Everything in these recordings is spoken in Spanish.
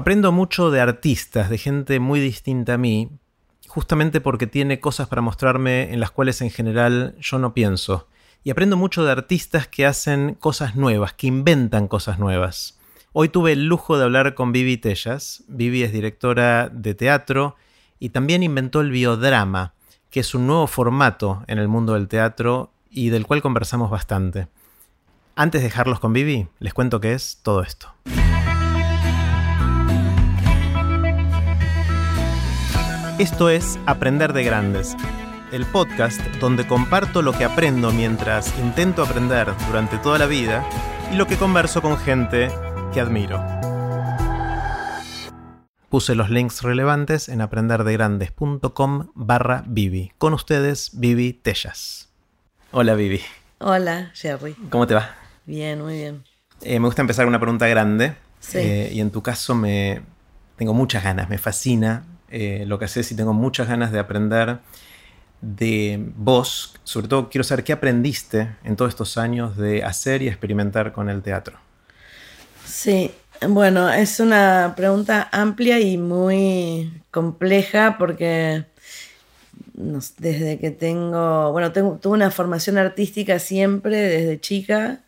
Aprendo mucho de artistas, de gente muy distinta a mí, justamente porque tiene cosas para mostrarme en las cuales en general yo no pienso. Y aprendo mucho de artistas que hacen cosas nuevas, que inventan cosas nuevas. Hoy tuve el lujo de hablar con Vivi Tellas. Vivi es directora de teatro y también inventó el biodrama, que es un nuevo formato en el mundo del teatro y del cual conversamos bastante. Antes de dejarlos con Vivi, les cuento qué es todo esto. Esto es Aprender de Grandes, el podcast donde comparto lo que aprendo mientras intento aprender durante toda la vida y lo que converso con gente que admiro. Puse los links relevantes en aprenderdegrandes.com barra Vivi. Con ustedes, Vivi Tellas. Hola, Vivi. Hola, Jerry. ¿Cómo te va? Bien, muy bien. Eh, me gusta empezar con una pregunta grande. Sí. Eh, y en tu caso me tengo muchas ganas, me fascina eh, lo que haces y tengo muchas ganas de aprender de vos. Sobre todo quiero saber qué aprendiste en todos estos años de hacer y experimentar con el teatro. Sí, bueno, es una pregunta amplia y muy compleja porque desde que tengo, bueno, tengo, tuve una formación artística siempre desde chica,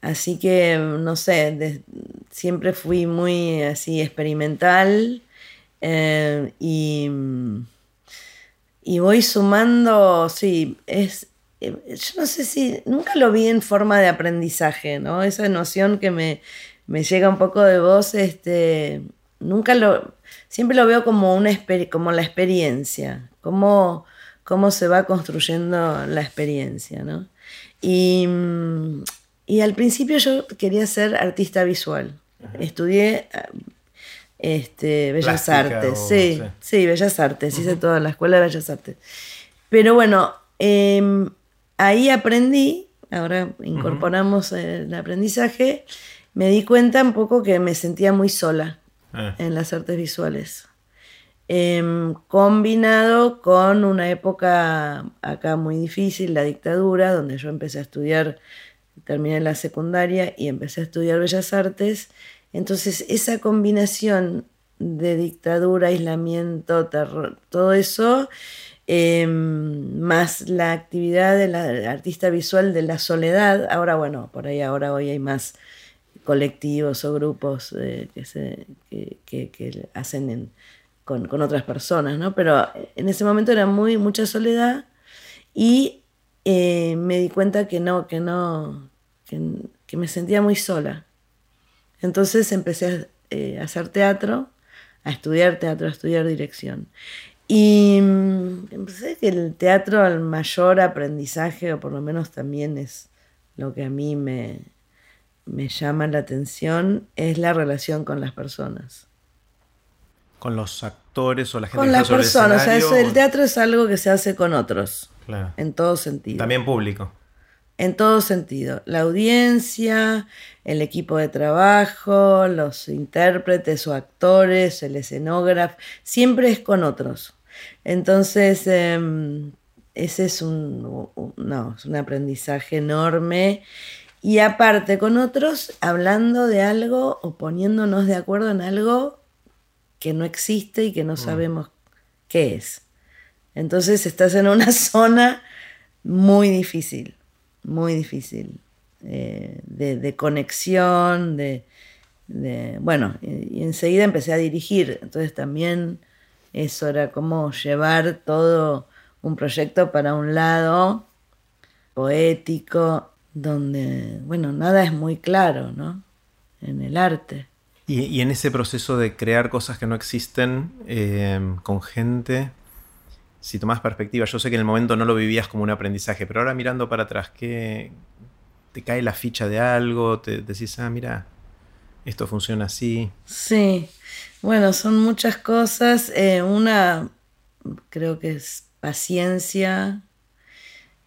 así que, no sé, siempre fui muy así experimental eh, y, y voy sumando, sí, es, eh, yo no sé si, nunca lo vi en forma de aprendizaje, ¿no? Esa noción que me, me llega un poco de vos, este, nunca lo, siempre lo veo como, una, como la experiencia, cómo, cómo se va construyendo la experiencia, ¿no? Y, y al principio yo quería ser artista visual. Estudié este, Bellas Plástica Artes, o- sí, sí. sí, Bellas Artes, hice toda la escuela de Bellas Artes. Pero bueno, eh, ahí aprendí, ahora incorporamos el aprendizaje, me di cuenta un poco que me sentía muy sola Ah, en las artes visuales. Em, combinado con una época acá muy difícil, la dictadura, donde yo empecé a estudiar, terminé la secundaria y empecé a estudiar Bellas Artes. Entonces esa combinación de dictadura, aislamiento, terror, todo eso, em, más la actividad del artista visual de la soledad, ahora bueno, por ahí ahora hoy hay más colectivos o grupos eh, que, hacen en- con, otras personas, ¿no? Pero en ese momento era muy mucha soledad y eh, me di cuenta que no, que no, que me sentía muy sola. Entonces empecé a eh, a hacer teatro, a estudiar teatro, a estudiar dirección. Y mm, empecé que el teatro, el mayor aprendizaje, o por lo menos también es lo que a mí me, me llama la atención, es la relación con las personas. con los actores o la gente Con que las sobre el personas, o sea, eso- el teatro es algo que se hace con otros, Claro. en todo sentido. También público. En todo sentido. La audiencia, el equipo de trabajo, los intérpretes o actores, el escenógrafo, siempre es con otros. Entonces, em, ese es un, un- no, es un aprendizaje enorme. Y aparte, con otros, hablando de algo o poniéndonos de acuerdo en algo que no existe y que no sabemos qué es. Entonces estás en una zona muy difícil, muy difícil, eh, de, conexión, de, bueno, y, enseguida empecé a dirigir, entonces también eso era como llevar todo un proyecto para un lado poético, donde, bueno, nada es muy claro, ¿no? En el arte. Y, y en ese proceso de crear cosas que no existen eh, con gente, si tomás perspectiva, yo sé que en el momento no lo vivías como un aprendizaje, pero ahora mirando para atrás, ¿qué, ¿te cae la ficha de algo? ¿Te decís, ah, mira, esto funciona así? Sí, bueno, son muchas cosas. Eh, una, creo que es paciencia.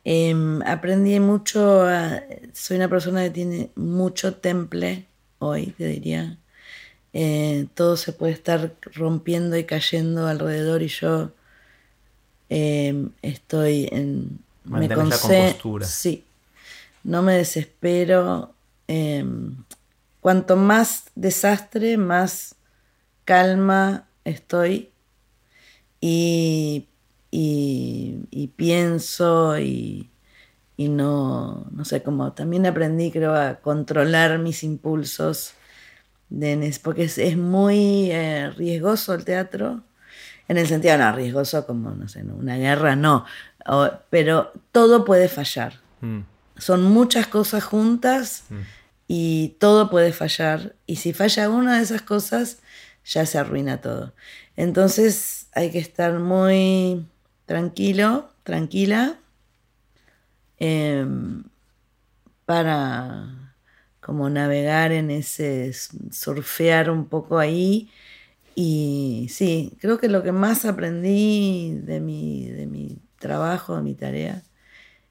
Em, aprendí mucho, soy una persona que tiene mucho temple hoy, te diría. Eh, todo se puede estar rompiendo y cayendo alrededor y yo em, estoy en... Mantenés la compostura. Sí, no me desespero. em, cuanto más desastre, más calma estoy y, y, pienso y, y, no, no sé, como también aprendí creo a controlar mis impulsos, de, porque es, muy eh, riesgoso el teatro, en el sentido no riesgoso como, no sé, una guerra, no, pero todo puede fallar. Mm. Son muchas cosas juntas. Mm y todo puede fallar. Y si falla una de esas cosas, ya se arruina todo. Entonces hay que estar muy tranquilo, tranquila, em, para como navegar en ese, surfear un poco ahí. Y sí, creo que lo que más aprendí de mi, de mi trabajo, de mi tarea,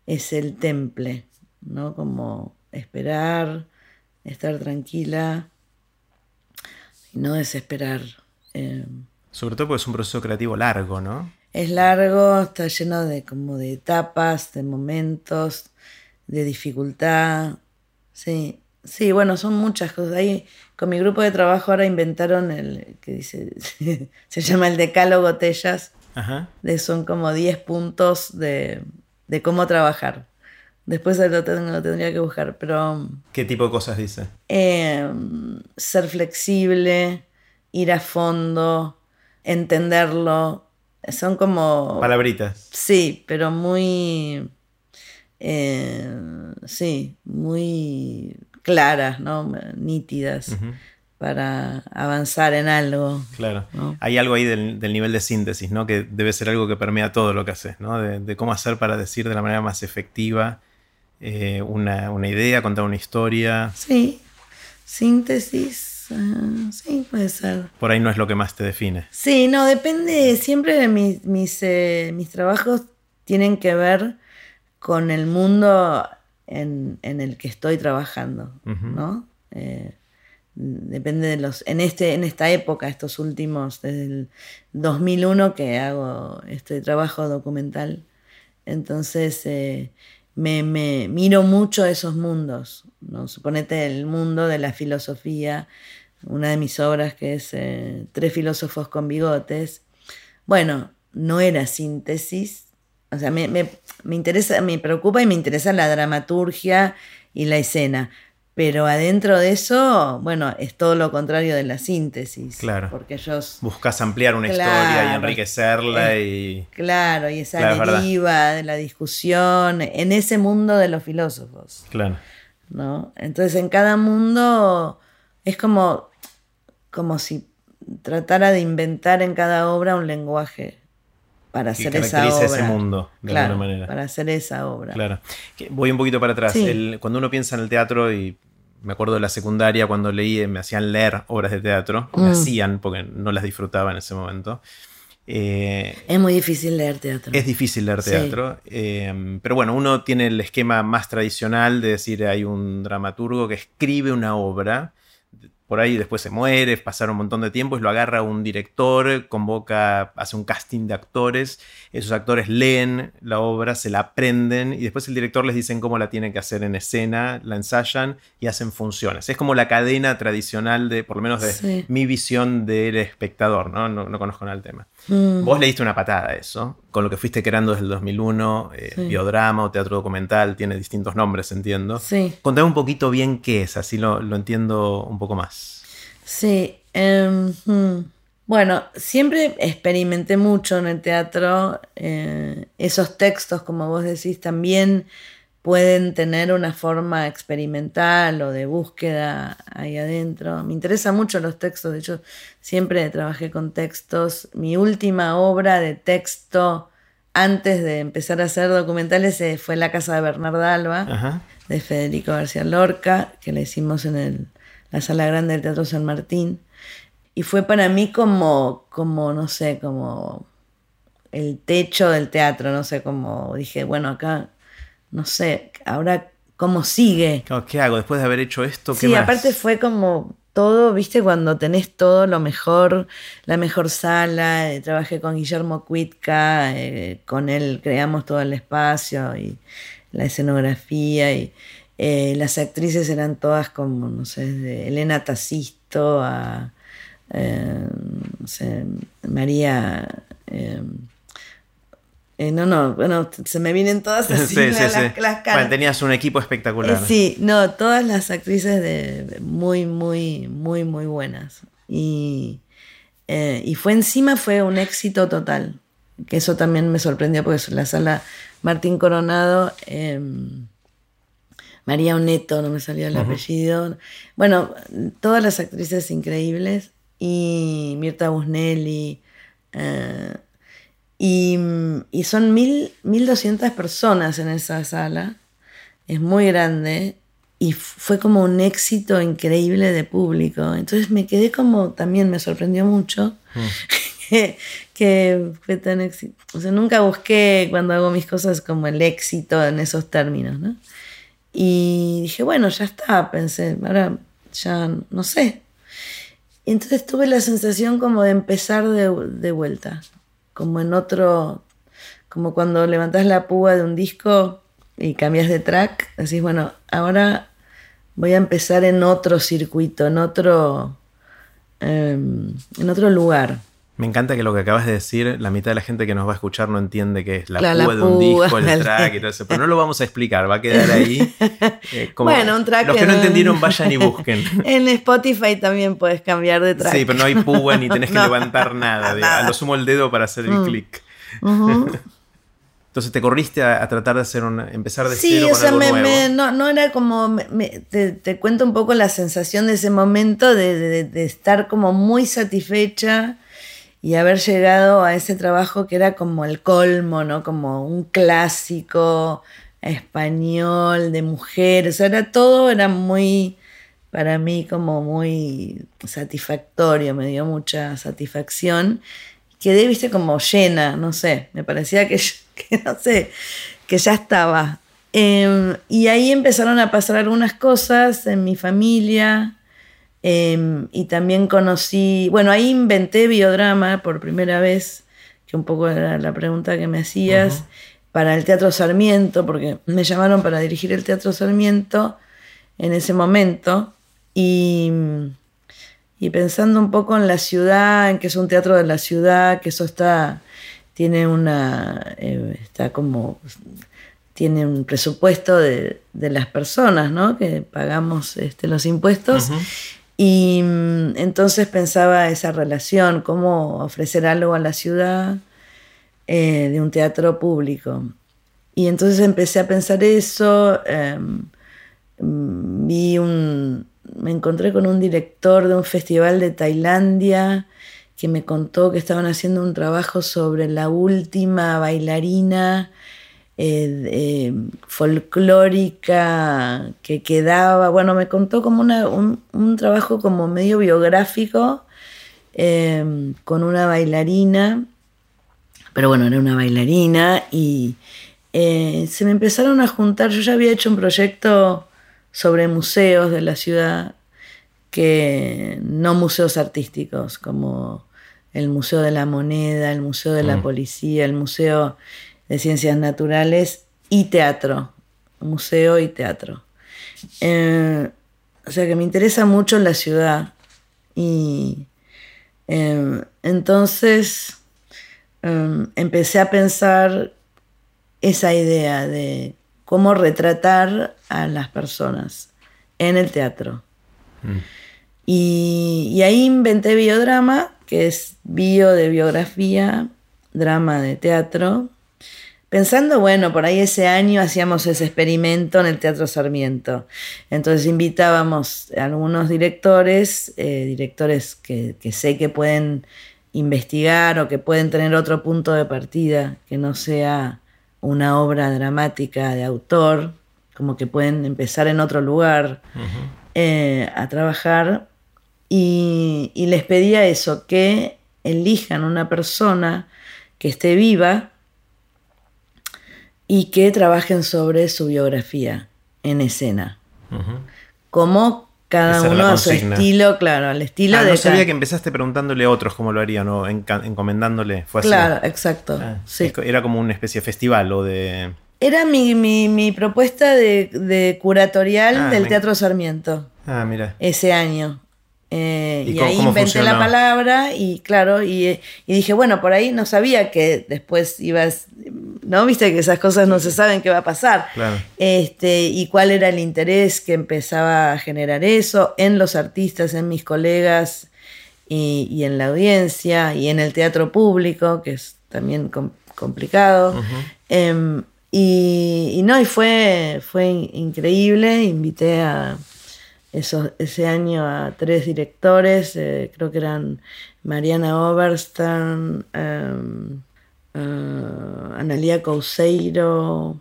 es el temple, ¿no? Como esperar, estar tranquila y no desesperar. Eh, Sobre todo porque es un proceso creativo largo, ¿no? Es largo, está lleno de como de etapas, de momentos, de dificultad. Sí, sí, bueno, son muchas cosas. Ahí con mi grupo de trabajo ahora inventaron el que dice, se llama el decálogo Tellas. Ajá. De, son como 10 puntos de, de cómo trabajar. Después lo, tendría que buscar, pero... ¿Qué tipo de cosas dice? Em, ser flexible, ir a fondo, entenderlo. Son como... Palabritas. Sí, pero muy... Eh, sí, muy claras, ¿no? Nítidas. para avanzar en algo. Claro. Hay algo ahí del, nivel de síntesis, ¿no? Que debe ser algo que permea todo lo que haces, ¿no? de, cómo hacer para decir de la manera más efectiva eh, una, idea, contar una historia. Sí, síntesis, ah, sí, puede ser. Por ahí no es lo que más te define. Sí, no, depende, siempre de mis, mis, eh, trabajos tienen que ver con el mundo en, el que estoy trabajando, ¿no? Eh, depende de los en este en esta época estos últimos desde el 2001 que hago este trabajo documental entonces me, me, miro mucho esos mundos. ¿no? Suponete el mundo de la filosofía, una de mis obras que es eh, Tres filósofos con bigotes. Bueno, no era síntesis. O sea, me, me, me interesa, me preocupa y me interesa la dramaturgia y la escena. Pero adentro de eso, bueno, es todo lo contrario de la síntesis. Claro. Porque ellos. Buscas ampliar una historia y enriquecerla y. Claro, y esa deriva de la discusión en ese mundo de los filósofos. Claro. ¿No? Entonces, en cada mundo es como, como si tratara de inventar en cada obra un lenguaje para hacer esa obra. ese mundo, de alguna manera. Para hacer esa obra. Claro. Voy un poquito para atrás. cuando uno piensa en el teatro y me acuerdo de la secundaria cuando leí, me hacían leer obras de teatro, me mm. hacían porque no las disfrutaba en ese momento. Eh, es muy difícil leer teatro. Es difícil leer teatro, eh, pero bueno, uno tiene el esquema más tradicional de decir hay un dramaturgo que escribe una obra por ahí después se muere, pasar un montón de tiempo, y lo agarra un director, convoca, hace un casting de actores, esos actores leen la obra, se la aprenden y después el director les dice cómo la tienen que hacer en escena, la ensayan y hacen funciones. Es como la cadena tradicional de, por lo menos de mi visión del espectador, ¿no? No, conozco nada el tema. Mm. Vos le diste una patada a eso, con lo que fuiste creando desde el 2001, eh, biodrama o teatro documental, tiene distintos nombres, entiendo. Sí. Contame un poquito bien qué es, así lo, entiendo un poco más. Sí. Em, hmm. Bueno, siempre experimenté mucho en el teatro. Eh, esos textos, como vos decís, también pueden tener una forma experimental o de búsqueda ahí adentro. Me interesan mucho los textos, de hecho siempre trabajé con textos. Mi última obra de texto antes de empezar a hacer documentales eh, fue La Casa de Bernarda Alba, de Federico García Lorca, que la hicimos en la Sala Grande del Teatro San Martín. Y fue para mí como, como, no sé, como el techo del teatro, no sé, como dije, bueno, acá no sé, ahora cómo sigue. ¿Qué hago después de haber hecho esto? ¿qué sí, aparte fue como todo, viste, cuando tenés todo lo mejor, la mejor sala, eh, trabajé con Guillermo Cuitca, eh, con él creamos todo el espacio y la escenografía y eh, las actrices eran todas como, no sé, de Elena Tacisto a, no sé, María... eh, eh, no, no, bueno, se me vienen todas así Sí, sí, las, sí. las caras. Bueno, tenías un equipo espectacular. Eh, sí, no, todas las actrices de, muy, muy, muy, muy buenas. Y, eh, y fue encima, fue un éxito total. Que eso también me sorprendió porque la sala Martín Coronado, eh, María Oneto, no me salía el apellido. Bueno, todas las actrices increíbles. Y Mirta Busnelli. Y, y son mil, 1200 personas en esa sala. Es muy grande. Y fue como un éxito increíble de público. Entonces me quedé como, también me sorprendió mucho que, que fue tan éxito. O sea, nunca busqué cuando hago mis cosas como el éxito en esos términos, ¿no? Y dije, bueno, ya está, pensé, ahora ya no sé. Y entonces tuve la sensación como de empezar de, de vuelta, como en otro, como cuando levantás la púa de un disco y cambias de track, decís, bueno, ahora voy a empezar en otro circuito, en otro, eh, en otro lugar. Me encanta que lo que acabas de decir, la mitad de la gente que nos va a escuchar no entiende qué es la púa de un púa, disco, el track y todo eso. Pero no lo vamos a explicar, va a quedar ahí. eh, como- Bueno, un track Los que no no- entendieron, vayan y busquen. En Spotify también puedes cambiar de track. Sí, pero no hay púa ni tenés que No. levantar nada. de- Nada. a lo sumo el dedo para hacer el clic. Ujú. Entonces te corriste a, a tratar de hacer una, empezar de Sí, cero o con sea, algo me, nuevo. me- no, no era como, me- te, te cuento un poco la sensación de ese momento de, de- de estar como muy satisfecha y haber llegado a ese trabajo que era como el colmo, ¿no? Como un clásico español de mujeres, era todo, era muy, para mí como muy satisfactorio, me dio mucha satisfacción. Quedé, viste, como llena, no sé, me parecía que, no sé, que ya estaba. Eh, y ahí empezaron a pasar algunas cosas en mi familia. Eh, y también conocí, bueno, ahí inventé biodrama por primera vez, que un poco era la pregunta que me hacías, para el Teatro Sarmiento, porque me llamaron para dirigir el Teatro Sarmiento en ese momento. Y, y pensando un poco en la ciudad, en que es un teatro de la ciudad, que eso está, tiene una, eh, está como, tiene un presupuesto de, de las personas, ¿no? Que pagamos este, los impuestos. Ujú. Y mm, entonces pensaba esa relación, cómo ofrecer algo a la ciudad eh, de un teatro público. Y entonces empecé a pensar eso, em, mm, vi un, me encontré con un director de un festival de Tailandia que me contó que estaban haciendo un trabajo sobre la última bailarina eh, eh, folclórica que quedaba, bueno, me contó como una- un, un trabajo como medio biográfico eh, con una bailarina, pero bueno, era una bailarina y eh, se me empezaron a juntar, yo ya había hecho un proyecto sobre museos de la ciudad, que no museos artísticos, como el Museo de la Moneda, el Museo de la Mm. Policía, el Museo de Ciencias Naturales y teatro, museo y teatro. Eh, o sea que me interesa mucho la ciudad y eh, entonces eh, empecé a pensar esa idea de cómo retratar a las personas en el teatro. Mm. Y, y ahí inventé biodrama, que es bio de biografía, drama de teatro. Pensando, bueno, por ahí ese año hacíamos ese experimento en el Teatro Sarmiento. Entonces invitábamos a algunos directores, eh, directores que, que sé que pueden investigar o que pueden tener otro punto de partida que no sea una obra dramática de autor, como que pueden empezar en otro lugar eh, a trabajar y, y les pedía eso, que elijan una persona que esté viva y que trabajen sobre su biografía en escena. Como cada Esa uno a su estilo, claro, al estilo Ah, de no sabía que empezaste preguntándole a otros cómo lo harían o encomendándole. Fue así. Claro, exacto. Ah, sí. Era como una especie de festival o de. Era mi, mi- mi propuesta de, de curatorial Ah, del me- Teatro Sarmiento Ah, mira. ese año. Eh, ¿Y y, cómo- ahí inventé la palabra y claro, y, y dije, bueno, por ahí no sabía que después ibas, ¿no? Viste que esas cosas no se saben qué va a pasar. Claro. Este, y cuál era el interés que empezaba a generar eso en los artistas, en mis colegas y, y en la audiencia y en el teatro público, que es también com- complicado. Em, y, y no, y fue, fue in- increíble. Invité a esos, ese año a tres directores, eh, creo que eran Mariana Oberstern, em, eh, Analia Couseiro,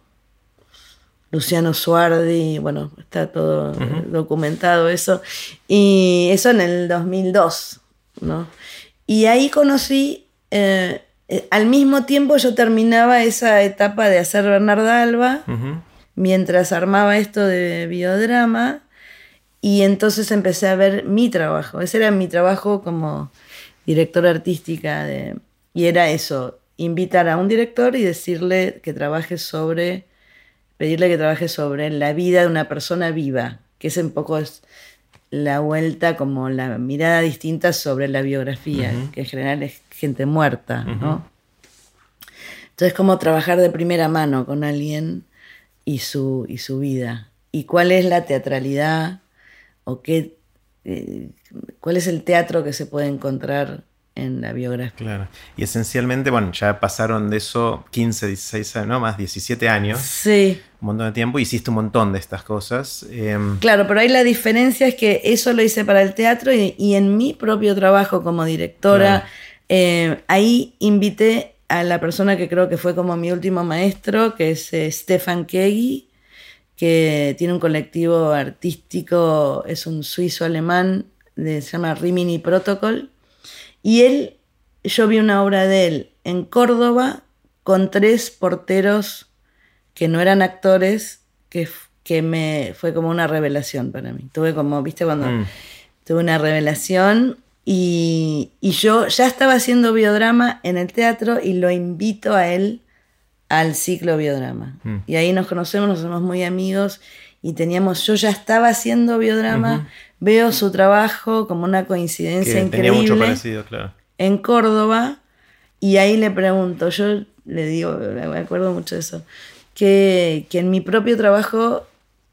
Luciano Suardi, bueno, está todo documentado eso. Y eso en el 2002, ¿no? Y ahí conocí, eh, eh, al mismo tiempo yo terminaba esa etapa de hacer Bernarda Alba, mientras armaba esto de biodrama, y entonces empecé a ver mi trabajo. Ese era mi trabajo como directora artística, de, y era eso, invitar a un director y decirle que trabaje sobre, pedirle que trabaje sobre la vida de una persona viva, que es un poco es la vuelta como la mirada distinta sobre la biografía, que en general es gente muerta, ¿no? Entonces, como trabajar de primera mano con alguien y su, y su vida. Y cuál es la teatralidad o qué, eh, cuál es el teatro que se puede encontrar en la biografía. Claro. Y esencialmente, bueno, ya pasaron de eso 15, 16 años, no más, 17 años, Sí, un montón de tiempo, hiciste un montón de estas cosas. em, claro, pero ahí la diferencia es que eso lo hice para el teatro y, y en mi propio trabajo como directora, Claro. eh, ahí invité a la persona que creo que fue como mi último maestro, que es eh, Stefan Kegi, que tiene un colectivo artístico, es un suizo-alemán, de- se llama Rimini Protocol. Y él, yo vi una obra de él en Córdoba con tres porteros que no eran actores, que, que me fue como una revelación para mí. Tuve como, viste, cuando Mm. tuve una revelación y, y yo ya estaba haciendo biodrama en el teatro y lo invito a él al ciclo biodrama. Mm. Y ahí nos conocemos, nos somos muy amigos y teníamos, yo ya estaba haciendo biodrama, veo su trabajo como una coincidencia que tenía increíble mucho parecido, claro. en Córdoba y ahí le pregunto, yo le digo, me acuerdo mucho de eso, que, que en mi propio trabajo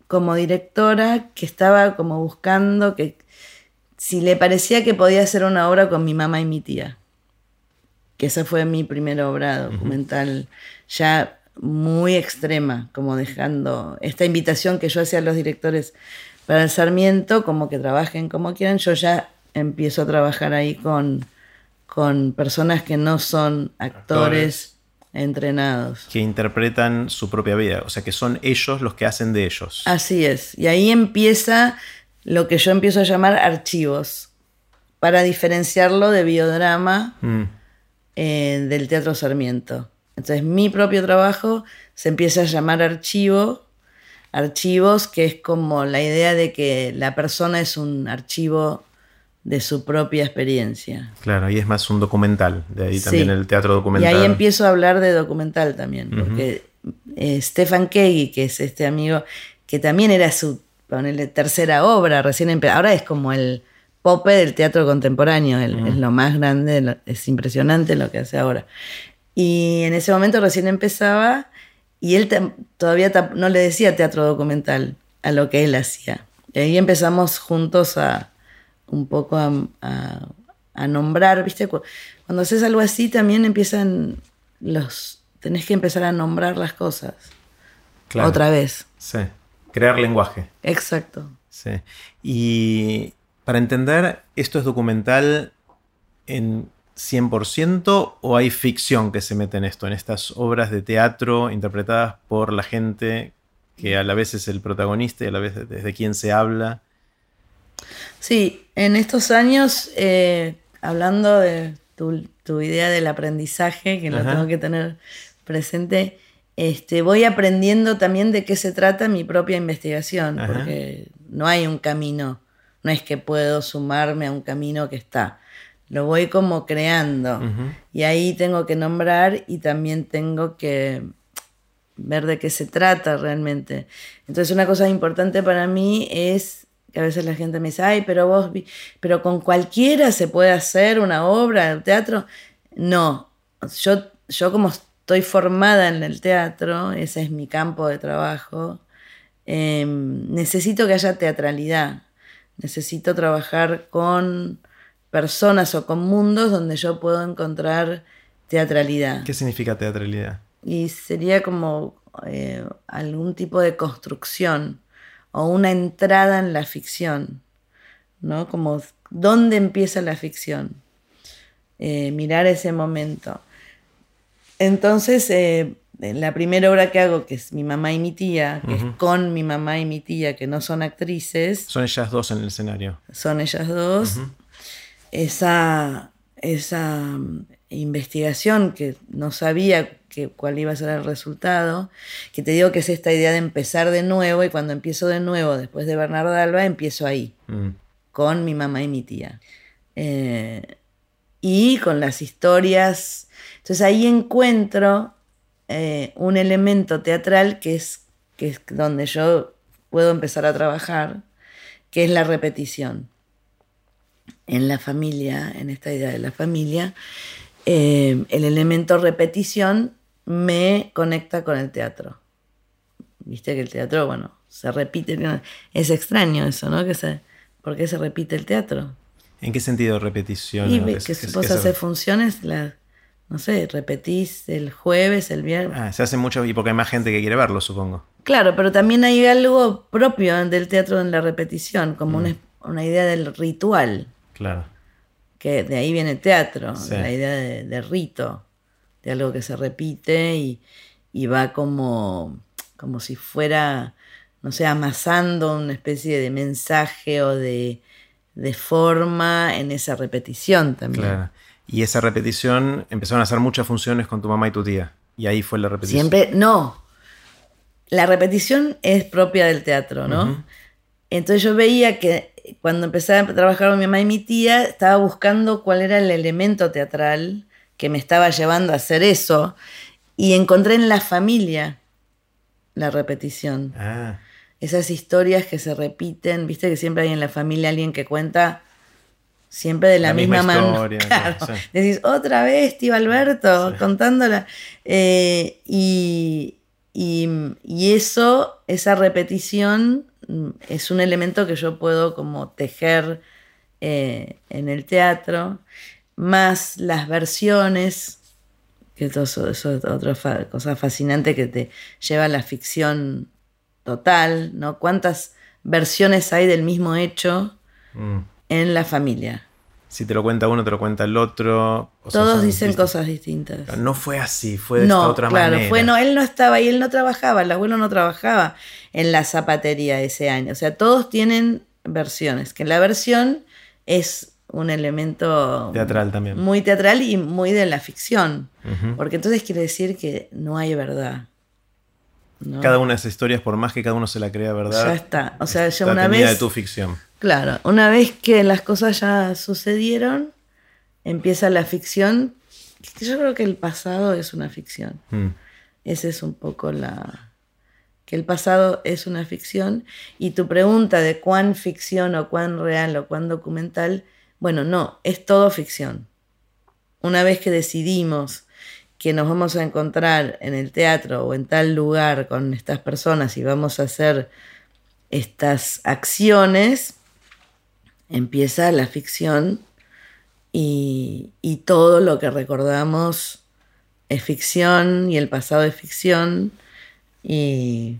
como directora, que estaba como buscando que si le parecía que podía hacer una obra con mi mamá y mi tía, que esa fue mi primera obra documental ya muy extrema, como dejando esta invitación que yo hacía a los directores para el Sarmiento, como que trabajen como quieran, yo ya empiezo a trabajar ahí con, con personas que no son actores, entrenados. Que interpretan su propia vida, o sea que son ellos los que hacen de ellos. Así es. Y ahí empieza lo que yo empiezo a llamar archivos, para diferenciarlo de biodrama Mm, eh, del Teatro Sarmiento. Entonces mi propio trabajo se empieza a llamar archivo, archivos, que es como la idea de que la persona es un archivo de su propia experiencia. Claro, y es más un documental, de ahí Sí. también el teatro documental. Y ahí empiezo a hablar de documental también, porque eh, Stefan Kegi, que es este amigo, que también era su ponele, tercera obra, recién ahora es como el pope del teatro contemporáneo, el- es lo más grande, lo- es impresionante lo que hace ahora. Y en ese momento recién empezaba y él todavía no le decía teatro documental a lo que él hacía. Y ahí empezamos juntos a un poco a, a- a nombrar, ¿viste? Cu- Cuando haces algo así también empiezan los... Tenés que empezar a nombrar las cosas. Claro. Otra vez. Sí, crear lenguaje. Exacto. Sí. Y para entender, ¿esto es documental en 100% o hay ficción que se mete en esto, en estas obras de teatro interpretadas por la gente que a la vez es el protagonista y a la vez desde quien se habla? Sí, en estos años, eh, hablando de tu, tu idea del aprendizaje, que lo Ajá. tengo que tener presente, este, voy aprendiendo también de qué se trata mi propia investigación, Ajá. porque no hay un camino, no es que puedo sumarme a un camino que está, lo voy como creando y ahí tengo que nombrar y también tengo que ver de qué se trata realmente. Entonces una cosa importante para mí es que a veces la gente me dice, ay, pero vos, pero con cualquiera se puede hacer una obra el teatro. No, yo, yo como estoy formada en el teatro, ese es mi campo de trabajo, em, necesito que haya teatralidad, necesito trabajar con personas o con mundos donde yo puedo encontrar teatralidad. ¿Qué significa teatralidad? Y sería como eh, algún tipo de construcción o una entrada en la ficción, ¿no? Como dónde empieza la ficción, eh, mirar ese momento. Entonces, eh, la primera obra que hago, que es mi mamá y mi tía, que es con mi mamá y mi tía, que no son actrices. Son ellas dos en el escenario. Son ellas dos. Esa, esa mm, investigación que no sabía que, cuál iba a ser el resultado, que te digo que es esta idea de empezar de nuevo y cuando empiezo de nuevo después de Bernardo Alba, empiezo ahí, mm. con mi mamá y mi tía. Eh, y con las historias. Entonces ahí encuentro eh, un elemento teatral que es, que es donde yo puedo empezar a trabajar, que es la repetición. En la familia, en esta idea de la familia, eh, el elemento repetición me conecta con el teatro. Viste que el teatro, bueno, se repite. Es extraño eso, ¿no? Que se, ¿Por qué se repite el teatro? ¿En qué sentido repetición? Y que, que, vos haces funciones, no sé, repetís el jueves, el viernes. Ah, se hace mucho y porque hay más gente que quiere verlo, supongo. Claro, pero también hay algo propio del teatro en la repetición, como una, mm. una, idea del ritual. Claro. Que de ahí viene el teatro, la idea de rito de algo que se repite y, va como, como si fuera, no sé, amasando una especie de mensaje o de, forma en esa repetición también. Claro. Y esa repetición empezaron a hacer muchas funciones con tu mamá y tu tía. Y ahí fue la repetición. Siempre, no. La repetición es propia del teatro, ¿no? Entonces yo veía que cuando empecé a trabajar con mi mamá y mi tía, estaba buscando cuál era el elemento teatral que me estaba llevando a hacer eso. Y encontré en la familia la repetición. Ah. Esas historias que se repiten, viste que siempre hay en la familia alguien que cuenta siempre de la, misma, manera. Decís, otra vez, tío Alberto, contándola. Eh, y, eso, esa repetición, es un elemento que yo puedo como tejer eh, en el teatro más las versiones, que eso, es otra cosa fascinante que te lleva a la ficción total, ¿no? ¿Cuántas versiones hay del mismo hecho mm. en la familia? Si te lo cuenta uno, te lo cuenta el otro. Todos dicen cosas distintas. No fue así, fue de esta otra claro, manera. Fue, no, él no estaba y él no trabajaba, el abuelo no trabajaba en la zapatería ese año. O sea, todos tienen versiones, que la versión es un elemento teatral también. Muy teatral y muy de la ficción. Porque entonces quiere decir que no hay verdad. Cada una de esas historias, por más que cada uno se la crea verdad. Ya está. O sea, ya una vez. de tu ficción. Claro, una vez que las cosas ya sucedieron, empieza la ficción. Yo creo que el pasado es una ficción. Mm. Esa es un poco la. Que el pasado es una ficción. Y tu pregunta de cuán ficción o cuán real o cuán documental bueno, no, es todo ficción. Una vez que decidimos que nos vamos a encontrar en el teatro o en tal lugar con estas personas y vamos a hacer estas acciones, empieza la ficción y, todo lo que recordamos es ficción y el pasado es ficción y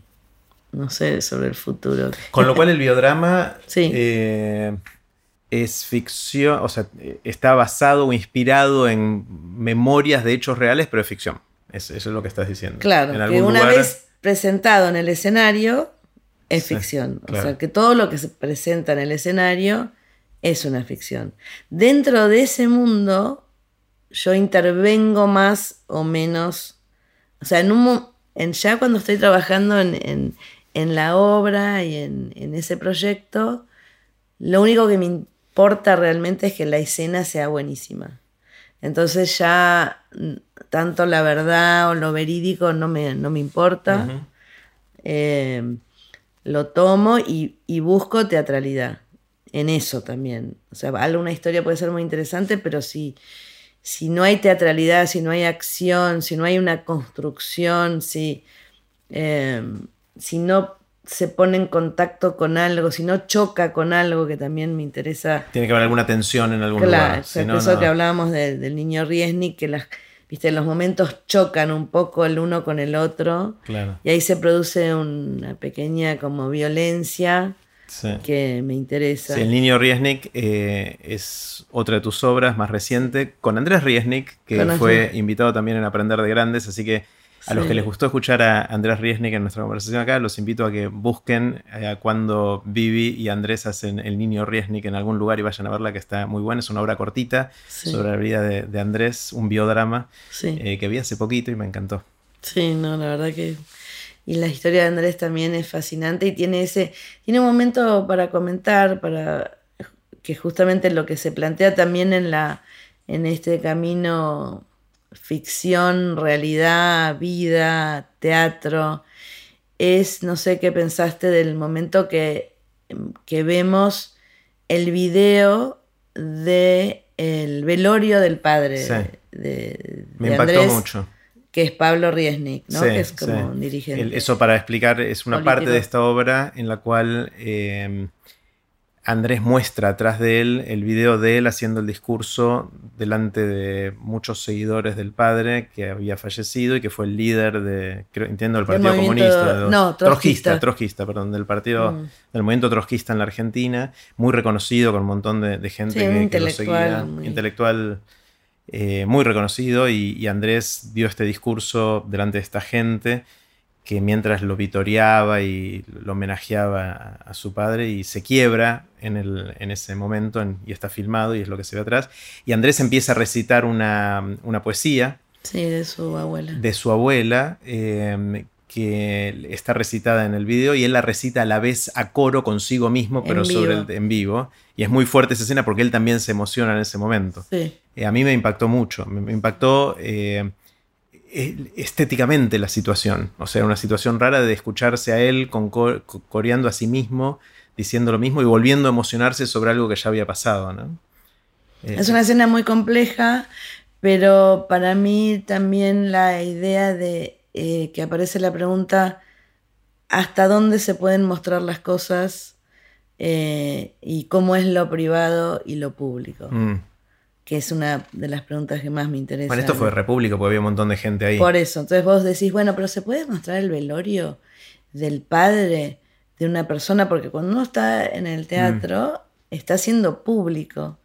no sé sobre el futuro. Con lo cual el biodrama sí. Eh, es ficción, o sea, está basado o inspirado en memorias de hechos reales, pero es ficción. eso es lo que estás diciendo. Claro, que una vez presentado en el escenario es ficción. O sea, que todo lo que se presenta en el escenario es una ficción. Dentro de ese mundo, yo intervengo más o menos. O sea, en un, en, ya cuando estoy trabajando en, la obra y en, en, ese proyecto, lo único que me importa realmente es que la escena sea buenísima. Entonces ya mm, tanto la verdad o lo verídico no me, no me importa. Eh, lo tomo y, y busco teatralidad en eso también. O sea, alguna historia puede ser muy interesante, pero si, si no hay teatralidad, si no hay acción, si no hay una construcción, si, eh, si no se pone en contacto con algo, si no choca con algo que también me interesa. Tiene que haber alguna tensión en algún claro, lugar. Si no, eso que hablábamos del niño Riesnik, que las, viste, los momentos chocan un poco el uno con el otro. Claro. Y ahí se produce una pequeña como violencia que me interesa. el niño Riesnik eh, es otra de tus obras más reciente, con Andrés Riesnik, que fue invitado también en Aprender de Grandes, así que a los que les gustó escuchar a Andrés Riesnik en nuestra conversación acá, los invito a que busquen eh, cuando Vivi y Andrés hacen El Niño Riesnik en algún lugar y vayan a verla, que está muy buena. Es una obra cortita sobre la vida de, Andrés, un biodrama eh, que vi hace poquito y me encantó. Sí, no, la verdad que y la historia de Andrés también es fascinante y tiene ese tiene un momento para comentar para que justamente lo que se plantea también en la en este camino ficción realidad vida teatro es no sé qué pensaste del momento que, que vemos el video de el velorio del padre de, me impactó mucho que es Pablo Riesnik, ¿no? que es como un dirigente. eso para explicar, es una parte de esta obra en la cual eh, Andrés muestra atrás de él el video de él haciendo el discurso delante de muchos seguidores del padre que había fallecido y que fue el líder de, entiendo, del Partido Comunista. no, trotskista. trotskista, perdón, del partido, mm. del movimiento trotskista en la Argentina, muy reconocido con un montón de, gente que, lo seguía, intelectual eh, muy reconocido y, Andrés dio este discurso delante de esta gente que mientras lo vitoreaba y lo homenajeaba a, su padre y se quiebra en, el, en ese momento y está filmado y es lo que se ve atrás. Y Andrés empieza a recitar una, poesía. Sí, de su abuela. De su abuela, eh, que está recitada en el video y él la recita a la vez a coro consigo mismo, pero en sobre vivo. en vivo. Y es muy fuerte esa escena porque él también se emociona en ese momento. Sí. Eh, a mí me impactó mucho, me, impactó eh, estéticamente la situación. O sea, una situación rara de escucharse a él con, coreando a sí mismo, diciendo lo mismo y volviendo a emocionarse sobre algo que ya había pasado. ¿no? Eh, es una escena muy compleja, pero para mí también la idea de eh, que aparece la pregunta hasta dónde se pueden mostrar las cosas eh, y cómo es lo privado y lo público. Mm. Que es una de las preguntas que más me interesa. Bueno, esto fue República, porque había un montón de gente ahí. Por eso. Entonces vos decís, bueno, pero ¿se puede mostrar el velorio del padre de una persona? Porque cuando uno está en el teatro, mm. está siendo público.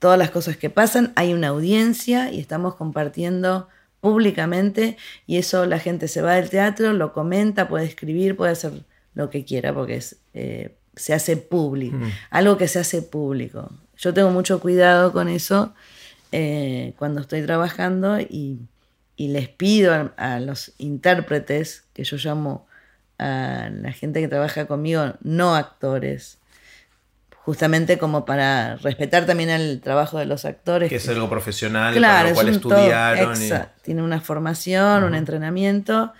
todas las cosas que pasan, hay una audiencia y estamos compartiendo públicamente y eso la gente se va del teatro, lo comenta, puede escribir, puede hacer lo que quiera porque es, eh, se hace público, mm. algo que se hace público. Yo tengo mucho cuidado con eso eh, cuando estoy trabajando y, les pido a, los intérpretes, que yo llamo a la gente que trabaja conmigo, no actores, justamente como para respetar también el trabajo de los actores. Que es algo profesional, para lo cual estudiaron. Tiene una formación, un entrenamiento.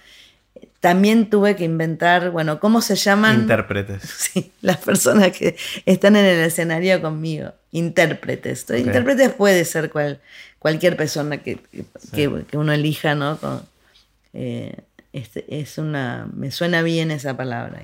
También tuve que inventar, bueno, ¿cómo se llaman? Intérpretes. Sí, las personas que están en el escenario conmigo. Intérpretes. Intérpretes puede ser cual, cualquier persona que, que, uno elija, ¿no? Eh, este, es una, me suena bien esa palabra.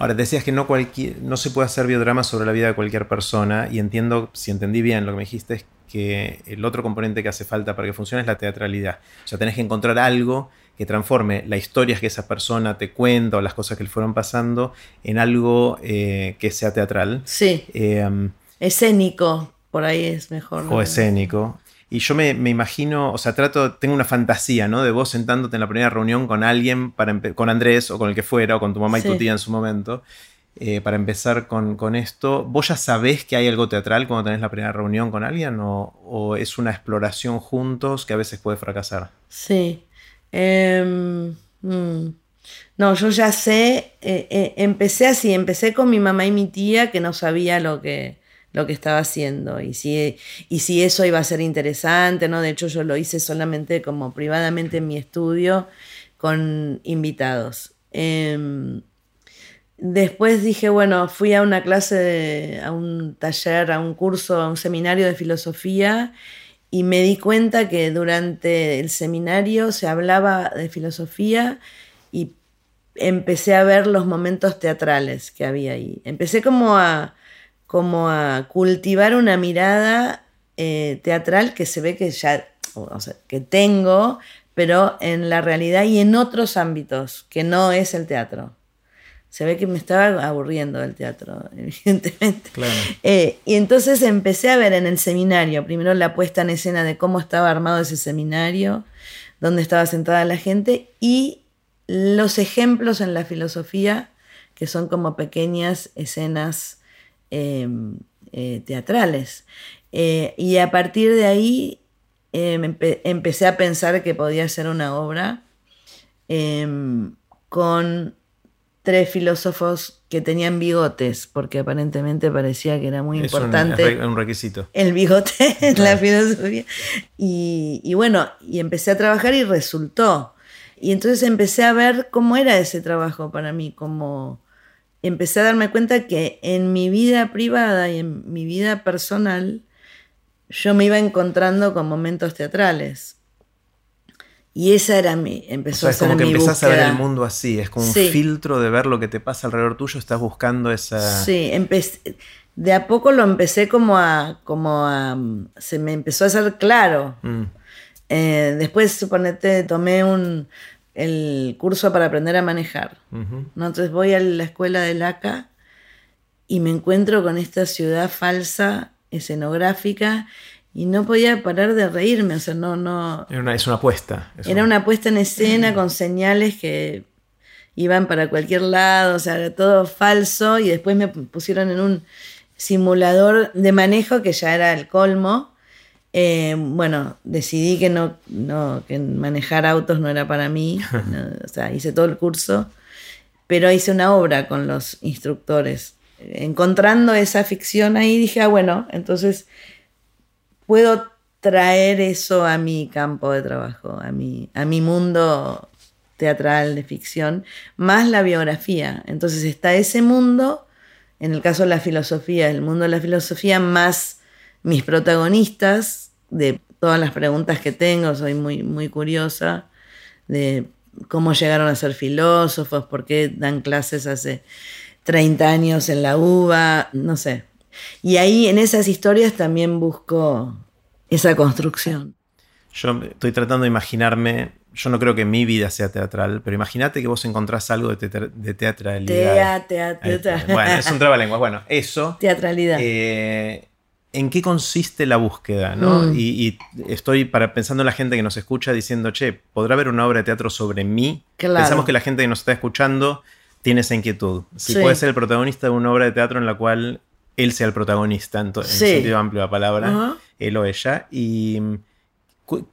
Ahora, decías que no, cualquier, no se puede hacer biodrama sobre la vida de cualquier persona y entiendo, si entendí bien lo que me dijiste, es que el otro componente que hace falta para que funcione es la teatralidad. O sea, tenés que encontrar algo que transforme la historia que esa persona te cuenta o las cosas que le fueron pasando en algo eh, que sea teatral. Sí. Eh, escénico, por ahí es mejor. O escénico. Y yo me, imagino, o sea, trato, tengo una fantasía, ¿no? De vos sentándote en la primera reunión con alguien, para con Andrés o con el que fuera, o con tu mamá y tu tía en su momento, eh, para empezar con, esto. ¿Vos ya sabés que hay algo teatral cuando tenés la primera reunión con alguien o, es una exploración juntos que a veces puede fracasar? Sí. Em, mm. No, yo ya sé, eh, eh, empecé así, empecé con mi mamá y mi tía que no sabía lo que lo que estaba haciendo y si, y si eso iba a ser interesante, ¿no? De hecho, yo lo hice solamente como privadamente en mi estudio con invitados. Em, después dije, bueno, fui a una clase, a un taller, a un curso, a un seminario de filosofía y me di cuenta que durante el seminario se hablaba de filosofía y empecé a ver los momentos teatrales que había ahí. Empecé como a, como a cultivar una mirada eh, teatral que se ve que ya, o sea, que tengo, pero en la realidad y en otros ámbitos, que no es el teatro. Se ve que me estaba aburriendo del teatro, evidentemente. Eh, y entonces empecé a ver en el seminario, primero la puesta en escena de cómo estaba armado ese seminario, dónde estaba sentada la gente y los ejemplos en la filosofía, que son como pequeñas escenas em, eh, teatrales. Eh, y a partir de ahí em, empecé a pensar que podía ser una obra em, con tres filósofos que tenían bigotes, porque aparentemente parecía que era muy importante. Un, un requisito. El bigote en la filosofía. Y, bueno, y empecé a trabajar y resultó. Y entonces empecé a ver cómo era ese trabajo para mí, como empecé a darme cuenta que en mi vida privada y en mi vida personal yo me iba encontrando con momentos teatrales. Y esa era mi, empezó a ser como que mi empezás a ver el mundo así, es como un filtro de ver lo que te pasa alrededor tuyo, estás buscando esa... Sí, de a poco lo empecé como a, como a, se me empezó a hacer claro. Mm. Eh, después, suponete, tomé un, el curso para aprender a manejar. Entonces voy a la escuela de LACA y me encuentro con esta ciudad falsa, escenográfica, y no podía parar de reírme, o sea, no, no... Era una, es una apuesta. era una puesta en escena con señales que iban para cualquier lado, o sea, era todo falso y después me pusieron en un simulador de manejo que ya era el colmo. Eh, bueno, decidí que no, no, que manejar autos no era para mí, o sea, hice todo el curso, pero hice una obra con los instructores. Encontrando esa ficción ahí dije, ah, bueno, entonces puedo traer eso a mi campo de trabajo, a mi, a mi mundo teatral de ficción, más la biografía. Entonces está ese mundo, en el caso de la filosofía, el mundo de la filosofía, más mis protagonistas, de todas las preguntas que tengo, soy muy, muy curiosa, de cómo llegaron a ser filósofos, por qué dan clases hace 30 años en la UBA, no sé, y ahí en esas historias también busco esa construcción. Yo estoy tratando de imaginarme, yo no creo que mi vida sea teatral, pero imagínate que vos encontrás algo de, de teatralidad. teatral. Bueno, es un trabalengua. Bueno, eso. Teatralidad. Eh, ¿En qué consiste la búsqueda? ¿no? Mm. Y, estoy para, pensando en la gente que nos escucha diciendo, che, ¿podrá haber una obra de teatro sobre mí? Pensamos que la gente que nos está escuchando tiene esa inquietud. Si puede ser el protagonista de una obra de teatro en la cual él sea el protagonista en, el sentido amplio de la palabra, él o ella. Y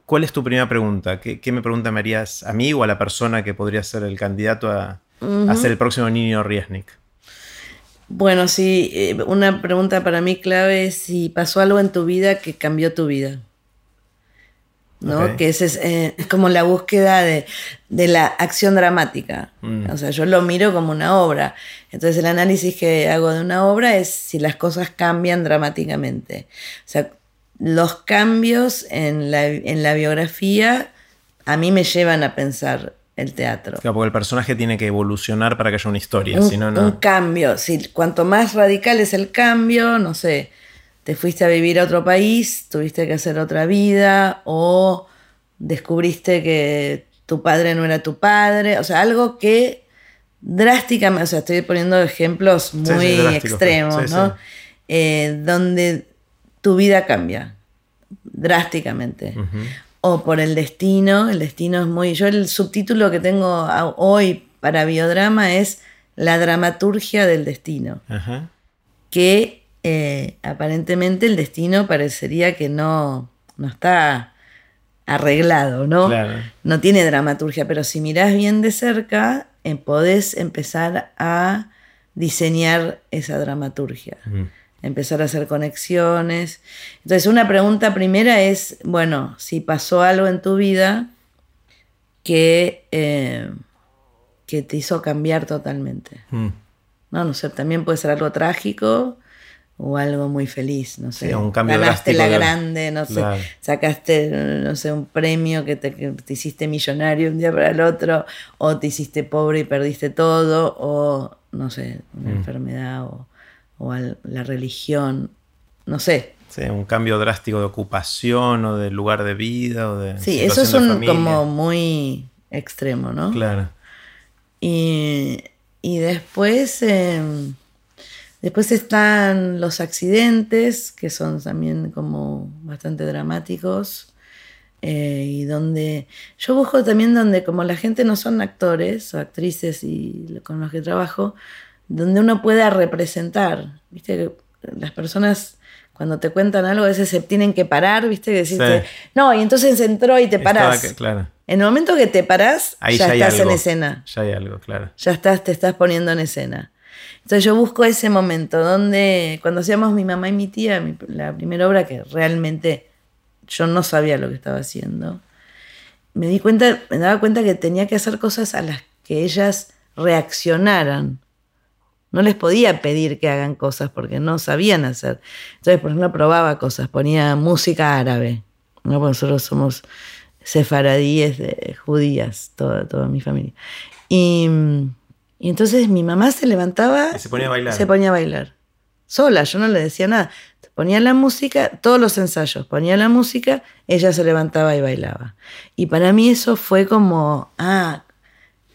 ¿cuál es tu primera pregunta? ¿Qué, me pregunta me harías a mí o a la persona que podría ser el candidato a, ser el próximo niño Riesnik? Bueno, sí, eh, una pregunta para mí clave es si pasó algo en tu vida que cambió tu vida. ¿no? Que ese es, eh, como la búsqueda de, la acción dramática. Mm. O sea, yo lo miro como una obra. Entonces el análisis que hago de una obra es si las cosas cambian dramáticamente. O sea, los cambios en la, en la biografía a mí me llevan a pensar el teatro. Claro, porque el personaje tiene que evolucionar para que haya una historia. Un, si no, no... un cambio. Si, cuanto más radical es el cambio, no sé, te fuiste a vivir a otro país, tuviste que hacer otra vida o descubriste que tu padre no era tu padre, o sea, algo que drásticamente, o sea, estoy poniendo ejemplos muy extremos, ¿no? Eh, donde tu vida cambia drásticamente. O por el destino, el destino es muy... Yo el subtítulo que tengo hoy para biodrama es La dramaturgia del destino. Que eh, aparentemente el destino parecería que no, no está arreglado, ¿no? No tiene dramaturgia, pero si mirás bien de cerca, eh, podés empezar a diseñar esa dramaturgia, empezar a hacer conexiones. Entonces, una pregunta primera es, bueno, si pasó algo en tu vida que, eh, que te hizo cambiar totalmente. Mm. No, no sé, también puede ser algo trágico o algo muy feliz, no sé. Sí, un cambio Ganaste la de- grande, no sé, sacaste, no sé, un premio que te, que te hiciste millonario un día para el otro, o te hiciste pobre y perdiste todo, o no sé, una Mm. enfermedad o, o al- la religión, no sé. Sí, un cambio drástico de ocupación o de lugar de vida o de. Sí, eso es un, como muy extremo, ¿no? Claro. Y, y después, eh, después están los accidentes, que son también como bastante dramáticos. eh, y donde yo busco también donde como la gente no son actores o actrices y con los que trabajo, donde uno pueda representar, viste que las personas cuando te cuentan algo a veces se tienen que parar, viste decirte, Sí. no, y entonces entró y te parás. claro. En el momento que te parás, Ahí ya, ya estás en escena Ya hay algo, claro. ya estás, te estás poniendo en escena. Entonces yo busco ese momento donde cuando hacíamos mi mamá y mi tía, mi- la primera obra que realmente yo no sabía lo que estaba haciendo, me di cuenta, me daba cuenta que tenía que hacer cosas a las que ellas reaccionaran. No les podía pedir que hagan cosas porque no sabían hacer. Entonces, por ejemplo, probaba cosas, ponía música árabe. ¿no? Porque nosotros somos sefaradíes de judías, toda, toda mi familia. Y, y entonces mi mamá se levantaba Y se ponía a bailar. se ponía a bailar. Sola, yo no le decía nada. Ponía la música, todos los ensayos, ponía la música, ella se levantaba y bailaba. Y para mí eso fue como, ah,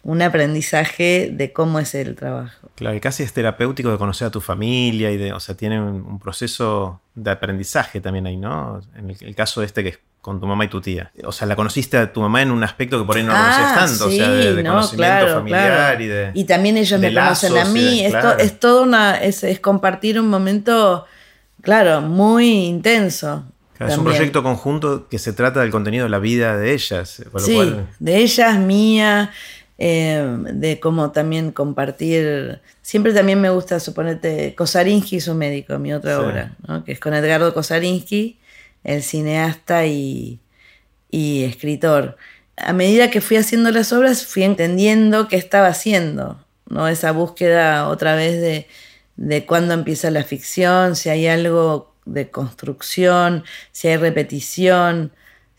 un aprendizaje de cómo es el trabajo. Claro, y casi es terapéutico de conocer a tu familia y de, o sea, tiene un, proceso de aprendizaje también ahí, ¿no? En el, el caso este que es con tu mamá y tu tía. O sea, la conociste a tu mamá en un aspecto que por ahí no Ah, conocías tanto, o sea, de, de no, conocimiento claro, familiar claro. y de... Y también ellos me conocen a de- mí. Esto es todo una. Es, es compartir un momento, claro, muy intenso. Claro, es un proyecto conjunto que se trata del contenido de la vida de ellas. Por lo sí, cual, de ellas, mía, eh, de cómo también compartir. Siempre también me gusta, suponerte, Kosarinsky es un médico, mi otra Sí. obra, ¿no? que es con Edgardo Kosarinsky, el cineasta y, y escritor. A medida que fui haciendo las obras, fui entendiendo qué estaba haciendo, ¿no? esa búsqueda otra vez de, de cuándo empieza la ficción, si hay algo de construcción, si hay repetición,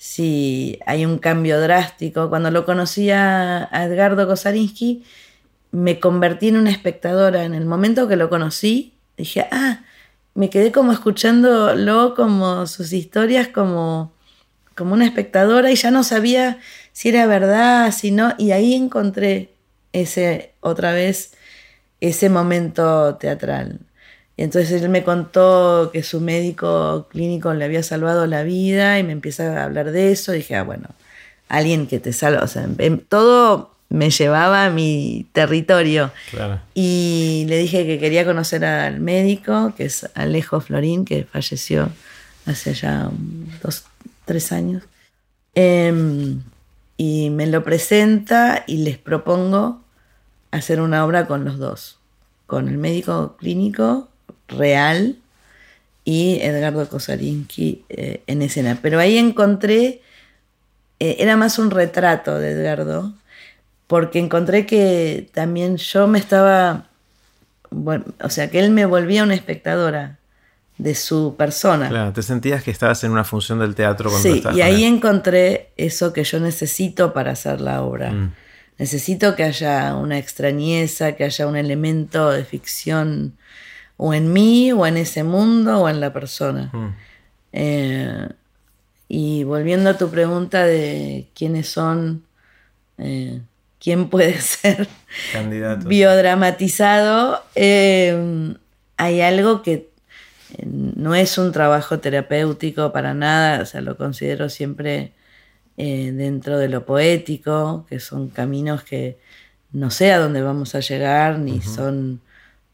si hay un cambio drástico. Cuando lo conocí a, Edgardo Kosarinsky, me convertí en una espectadora. En el momento que lo conocí, dije, ah, me quedé como escuchándolo, como sus historias, como, como una espectadora y ya no sabía si era verdad, si no. Y ahí encontré ese, otra vez, ese momento teatral. Entonces él me contó que su médico clínico le había salvado la vida y me empieza a hablar de eso. Y dije, ah, bueno, alguien que te salva. O sea, em- todo me llevaba a mi territorio. claro. Y le dije que quería conocer al médico, que es Alejo Florín, que falleció hace ya dos, tres años. Em, y me lo presenta y les propongo hacer una obra con los dos, con el médico clínico real y Edgardo Kosarinsky eh, en escena. Pero ahí encontré, eh, era más un retrato de Edgardo, porque encontré que también yo me estaba, bueno, o sea, que él me volvía una espectadora de su persona. Claro, te sentías que estabas en una función del teatro cuando Sí, estabas y ahí encontré eso que yo necesito para hacer la obra. Mm. Necesito que haya una extrañeza, que haya un elemento de ficción o en mí, o en ese mundo, o en la persona. Mm. Eh, y volviendo a tu pregunta de quiénes son, eh, quién puede ser Candidatos. biodramatizado, eh, hay algo que no es un trabajo terapéutico para nada, o sea, lo considero siempre eh, dentro de lo poético, que son caminos que no sé a dónde vamos a llegar, ni son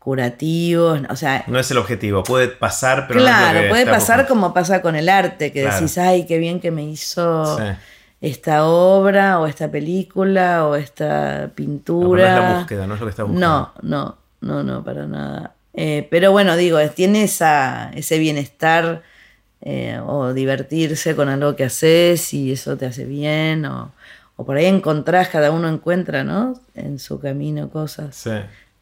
curativos, o sea, No es el objetivo, puede pasar, pero no es lo claro, que puede pasar como pasa con el arte, que Claro. decís, ay, qué bien que me hizo Sí. esta obra, o esta película, o esta No, pintura. pero no es la búsqueda, no es lo que está buscando. No, no, no, no, para nada. Eh, pero bueno, digo, tiene esa, ese bienestar eh, o divertirse con algo que haces y eso te hace bien, o, o por ahí encontrás, cada uno encuentra, ¿no? En su camino cosas. Sí.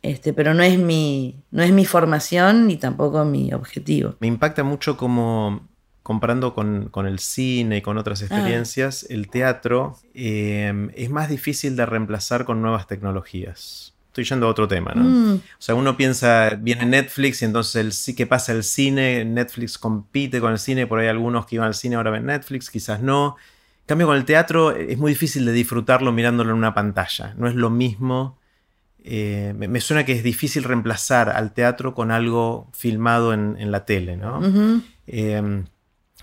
Este, pero no es mi, no es mi formación ni tampoco mi objetivo. Me impacta mucho como comparando con, con el cine y con Ah. otras experiencias, el teatro eh, es más difícil de reemplazar con nuevas tecnologías. Estoy yendo a otro tema, ¿no? Mm, O sea, uno piensa, viene Netflix y entonces el, sí que pasa el cine, Netflix compite con el cine, por ahí algunos que iban al cine ahora ven Netflix, quizás no. En cambio, con el teatro eh, es muy difícil de disfrutarlo mirándolo en una pantalla. No es lo mismo. Eh, me, me suena que es difícil reemplazar al teatro con algo filmado en, en la tele, ¿no? Eh,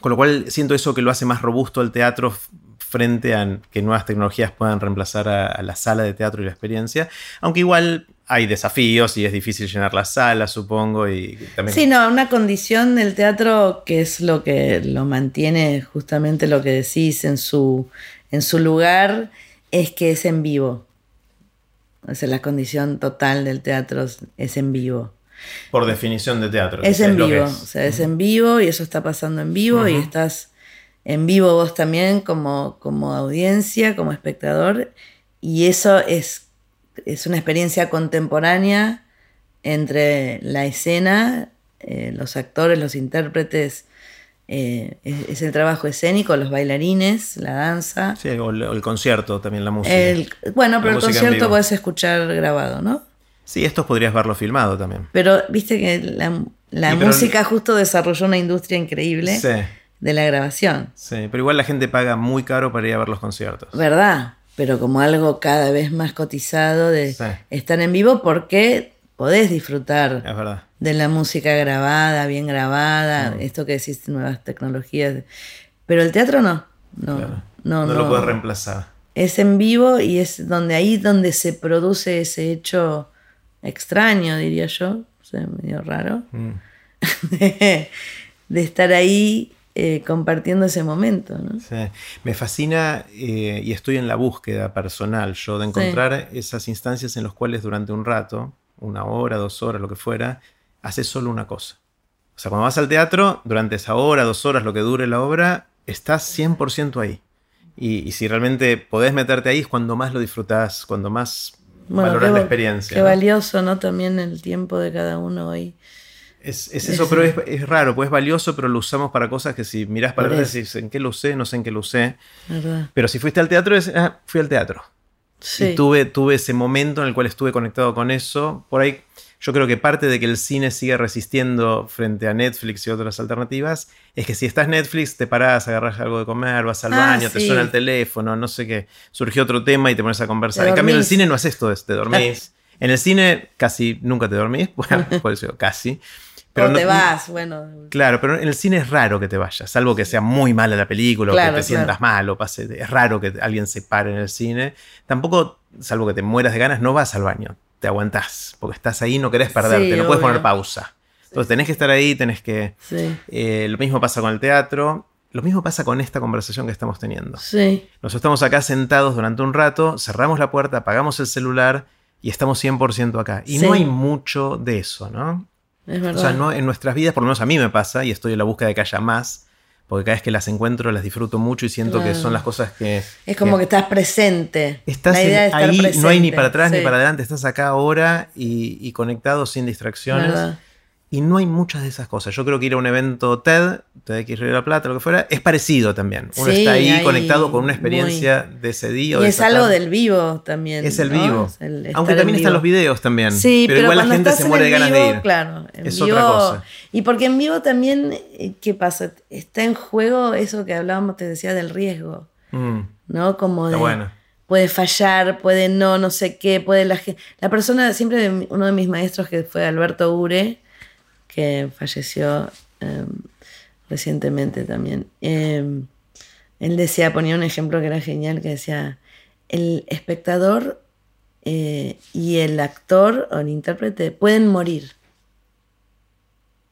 con lo cual siento eso que lo hace más robusto el teatro frente a que nuevas tecnologías puedan reemplazar a, a la sala de teatro y la experiencia. Aunque igual hay desafíos y es difícil llenar la sala, supongo. Y también Sí, no, una condición del teatro que es lo que lo mantiene justamente lo que decís en su, en su lugar, es que es en vivo. O sea, la condición total del teatro es- en vivo. por definición de teatro. Es en vivo, es. o sea, es en vivo y eso está pasando en vivo y estás en vivo vos también como, como audiencia, como espectador y eso es, es una experiencia contemporánea entre la escena, eh, los actores, los intérpretes, eh, es, es el trabajo escénico, los bailarines, la danza. Sí, o el, o el concierto, también la música. El, bueno, pero el concierto puedes escuchar grabado, ¿no? Sí, estos podrías verlo filmado también. Pero viste que la, la Y pero- música justo desarrolló una industria increíble Sí, de la grabación, sí, pero igual la gente paga muy caro para ir a ver los conciertos. ¿verdad? Pero como algo cada vez más cotizado de Sí. estar en vivo porque podés disfrutar de la música grabada, bien grabada, Mm. esto que decís, nuevas tecnologías. Pero el teatro no, no, Claro. no, No, no. lo puedes reemplazar. Es en vivo y es donde ahí donde se produce ese hecho extraño, diría yo, o sea, medio raro. Mm. de, de estar ahí eh, compartiendo ese momento. ¿no? Sí. Me fascina eh, y estoy en la búsqueda personal yo de encontrar esas instancias en las cuales durante un rato, una hora, dos horas, lo que fuera, haces solo una cosa. O sea, cuando vas al teatro, durante esa hora, dos horas, lo que dure la obra, estás 100% ahí. Y, y si realmente podés meterte ahí es cuando más lo disfrutás, cuando más Bueno, la experiencia. Qué ¿no? valioso, ¿no? También el tiempo de cada uno hoy. Es, es eso, pero es, es raro, pues es valioso, pero lo usamos para cosas que si mirás para atrás decís, ¿en qué lo usé? No sé en qué lo usé. Pero si fuiste al teatro, es, ah, fui al teatro. Sí. Y tuve, tuve ese momento en el cual estuve conectado con eso. Por ahí, yo creo que parte de que el cine siga resistiendo frente a Netflix y otras alternativas es que si estás Netflix, te parás, agarras algo de comer, vas al Ah, baño, te sí. suena el teléfono, no sé qué. Surgió otro tema y te pones a conversar. Te En cambio, en el cine no haces esto, es te dormís. En el cine casi nunca te dormís, bueno, por eso casi. O no- te vas, bueno. Claro, pero en el cine es raro que te vayas, salvo que sea muy mala la película o que te sientas mal o pase. Es raro que alguien se pare en el cine. Tampoco, salvo que te mueras de ganas, no vas al baño. Te aguantás, porque estás ahí, no querés perderte, Sí, no puedes poner pausa. Entonces tenés que estar ahí, tenés que. Sí, eh, lo mismo pasa con el teatro. Lo mismo pasa con esta conversación que estamos teniendo. sí. Nos estamos acá sentados durante un rato, cerramos la puerta, apagamos el celular y estamos 100% acá. Y Sí. no hay mucho de eso, ¿no? Es O sea, no, en nuestras vidas, por lo menos a mí me pasa, y estoy en la búsqueda de que haya más, porque cada vez que las encuentro las disfruto mucho y siento que son las cosas que... es como que estás presente. Estás la idea en- de estar ahí, presente. no hay ni para atrás ni para adelante, estás acá ahora y, y conectado sin distracciones. ¿verdad? Y no hay muchas de esas cosas. Yo creo que ir a un evento TED, TEDx Río de la Plata, lo que fuera, es parecido también. Uno Sí, está ahí hay conectado con una muy- experiencia de ese día. o Y de es algo tarde. del vivo también. Es el ¿no? vivo. Es el Aunque también están vivo. los videos también. Sí, pero, igual la gente se muere de ganas vivo, de ir. Claro, en Es vivo- otra cosa. Y porque en vivo también, eh, ¿qué pasa? Está en juego eso que hablábamos, te decía, del riesgo, Mm, ¿no? Como de... bueno. Puede fallar, puede no, no sé qué, puede la gente... La persona, siempre uno de mis maestros que fue Alberto Ure, que falleció eh, recientemente también, eh, él decía, ponía un ejemplo que era genial, que decía, el espectador eh, y el actor o el intérprete pueden morir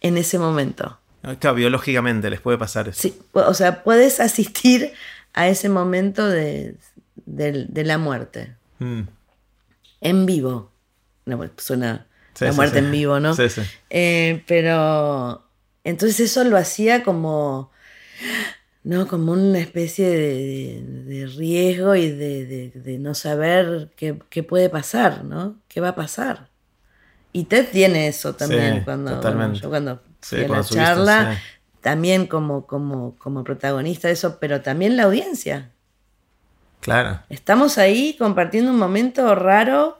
en ese momento. Claro, biológicamente les puede pasar eso. Sí, o sea, puedes asistir a ese momento de, de- de la muerte Mm, en vivo. No, pues, suena sí, la sí, muerte sí. en vivo, ¿no? Sí, sí. Eh, pero entonces eso lo hacía como ¿no? Como una especie de, de- de riesgo y de, de- no saber qué, qué puede pasar, ¿no? ¿Qué va a pasar? Y Ted tiene eso también cuando totalmente. yo cuando Sí, fui a cuando la subiste, charla, también como, como, como protagonista de eso, pero también la audiencia. Claro. Estamos ahí compartiendo un momento raro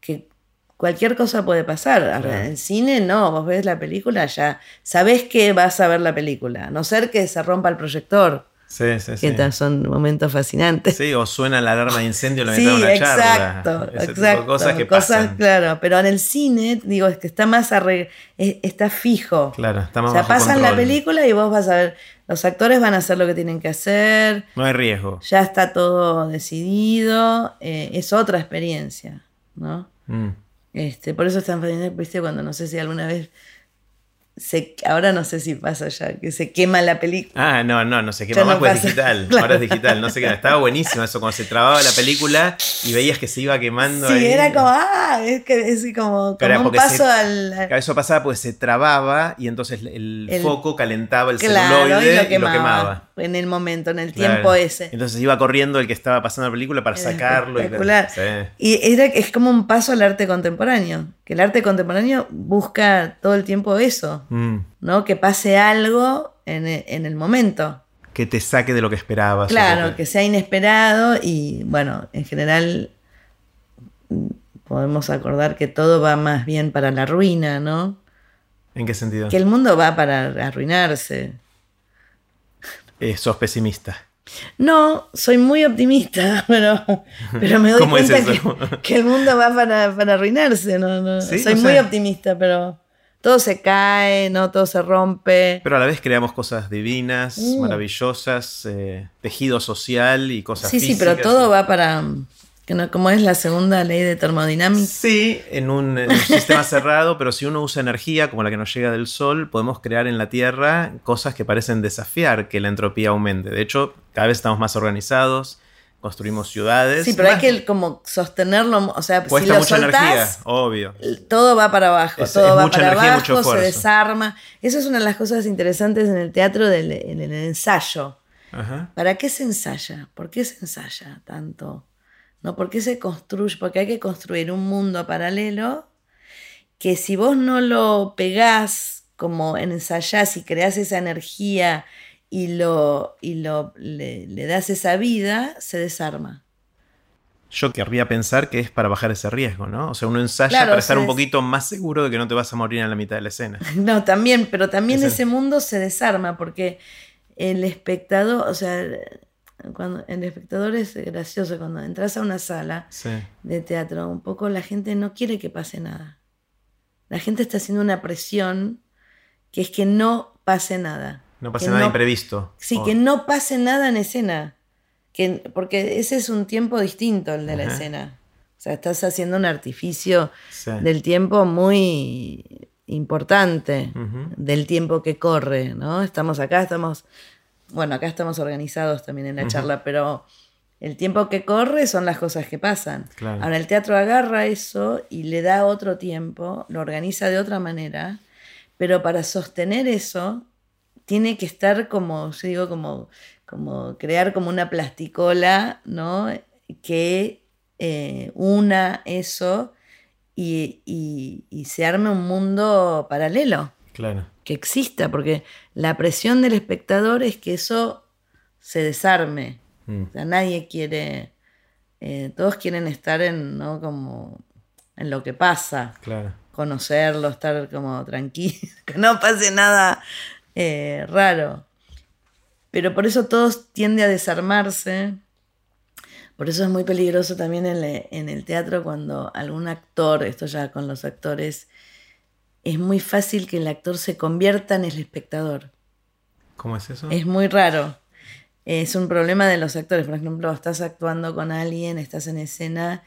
que cualquier cosa puede pasar. Ahora, En cine no, vos ves la película ya, sabés que vas a ver la película, a no ser que se rompa el proyector, Sí, sí, sí. que son momentos fascinantes. Sí, o suena la alarma de incendio en la Sí, mitad de una exacto, charla. Tipo de exacto. cosas que cosas, pasan. claro, pero en el cine, digo, es que está más arre- es- está fijo. Claro, estamos o sea, bajo pasan la película y vos vas a ver, los actores van a hacer lo que tienen que hacer, No hay riesgo. ya está todo decidido, eh, es otra experiencia, ¿no? Mm. Este, por eso es tan fascinante, viste, cuando no sé si alguna vez se, ahora no sé si pasa ya, que se quema la película. Ah, no, no, no sé qué Ya más no pues es digital. Claro. Ahora es digital, no sé qué. Estaba buenísimo eso, cuando se trababa la película y veías que se iba quemando Sí, ahí. era como, ah, es que es como, como un paso se- al, Eso pasaba porque se trababa y entonces el, El- foco calentaba el Claro, celuloide y lo quemaba, quemaba. En el momento, en el Claro. tiempo ese. Entonces iba corriendo el que estaba pasando la película para Era sacarlo. Y, espectacular. Sí. Y era, es como un paso al arte contemporáneo, que el arte contemporáneo busca todo el tiempo eso, Mm. ¿no? Que pase algo en e- en el momento. Que te saque de lo que esperabas. Claro, que- que sea inesperado y bueno, en general podemos acordar que todo va más bien para la ruina, ¿no? ¿En qué sentido? Que el mundo va para arruinarse. Eh, sos pesimista. No, soy muy optimista, pero, pero me doy ¿Cómo es cuenta que, que el mundo va para, para arruinarse. No, no, Sí, soy muy optimista, pero todo se cae, no todo se rompe. Pero a la vez creamos cosas divinas, Mm. maravillosas, eh, tejido social y cosas Sí, sí, pero todo va para... Que no, como es la segunda ley de termodinámica. Sí, en un, en un sistema cerrado, pero si uno usa energía como la que nos llega del Sol, podemos crear en la Tierra cosas que parecen desafiar que la entropía aumente. De hecho, cada vez estamos más organizados, construimos ciudades. Sí, pero hay que como sostenerlo, o sea, si Cuesta lo mucha energía, soltás, obvio. todo va para abajo, Es- todo es va mucha para energía y mucho abajo, se desarma. Eso es una de las cosas interesantes en el teatro, del, en el ensayo. Ajá. ¿Para qué se ensaya? ¿Por qué se ensaya tanto? ¿No? ¿Por qué se construye? Porque hay que construir un mundo paralelo que si vos no lo pegás como en ensayás y creás esa energía y, lo, y lo, le, le das esa vida, se desarma. Yo querría pensar que es para bajar ese riesgo, ¿no? O sea, uno ensaya Claro, para estar un poquito más seguro de que no te vas a morir en la mitad de la escena. No, también, pero también Ese- ese mundo se desarma porque el espectador, o sea, cuando el espectador es gracioso, cuando entras a una sala Sí. de teatro, un poco la gente no quiere que pase nada. La gente está haciendo una presión que es que no pase nada. No pasa Que nada no- imprevisto. Sí, que no pase nada en escena. Que, porque ese es un tiempo distinto el de la escena. O sea, estás haciendo un artificio Sí. del tiempo muy importante, del tiempo que corre, ¿no? Estamos acá, estamos, bueno, acá estamos organizados también en la charla, pero el tiempo que corre son las cosas que pasan. Claro. Ahora el teatro agarra eso y le da otro tiempo, lo organiza de otra manera, pero para sostener eso tiene que estar como, yo digo, como, como crear como una plasticola, ¿no? Que eh, una eso y, y- y se arme un mundo paralelo, Claro. que exista, porque la presión del espectador es que eso se desarme. Mm. O sea, nadie quiere, eh, todos quieren estar en, ¿no? como en lo que pasa Claro. conocerlo, estar como tranquilo, que no pase nada eh, raro. Pero por eso todos tiende a desarmarse. Por eso es muy peligroso también en, le- en el teatro cuando algún actor, esto ya con los actores, es muy fácil que el actor se convierta en el espectador. ¿Cómo es eso? Es muy raro. Es un problema de los actores. Por ejemplo, estás actuando con alguien, estás en escena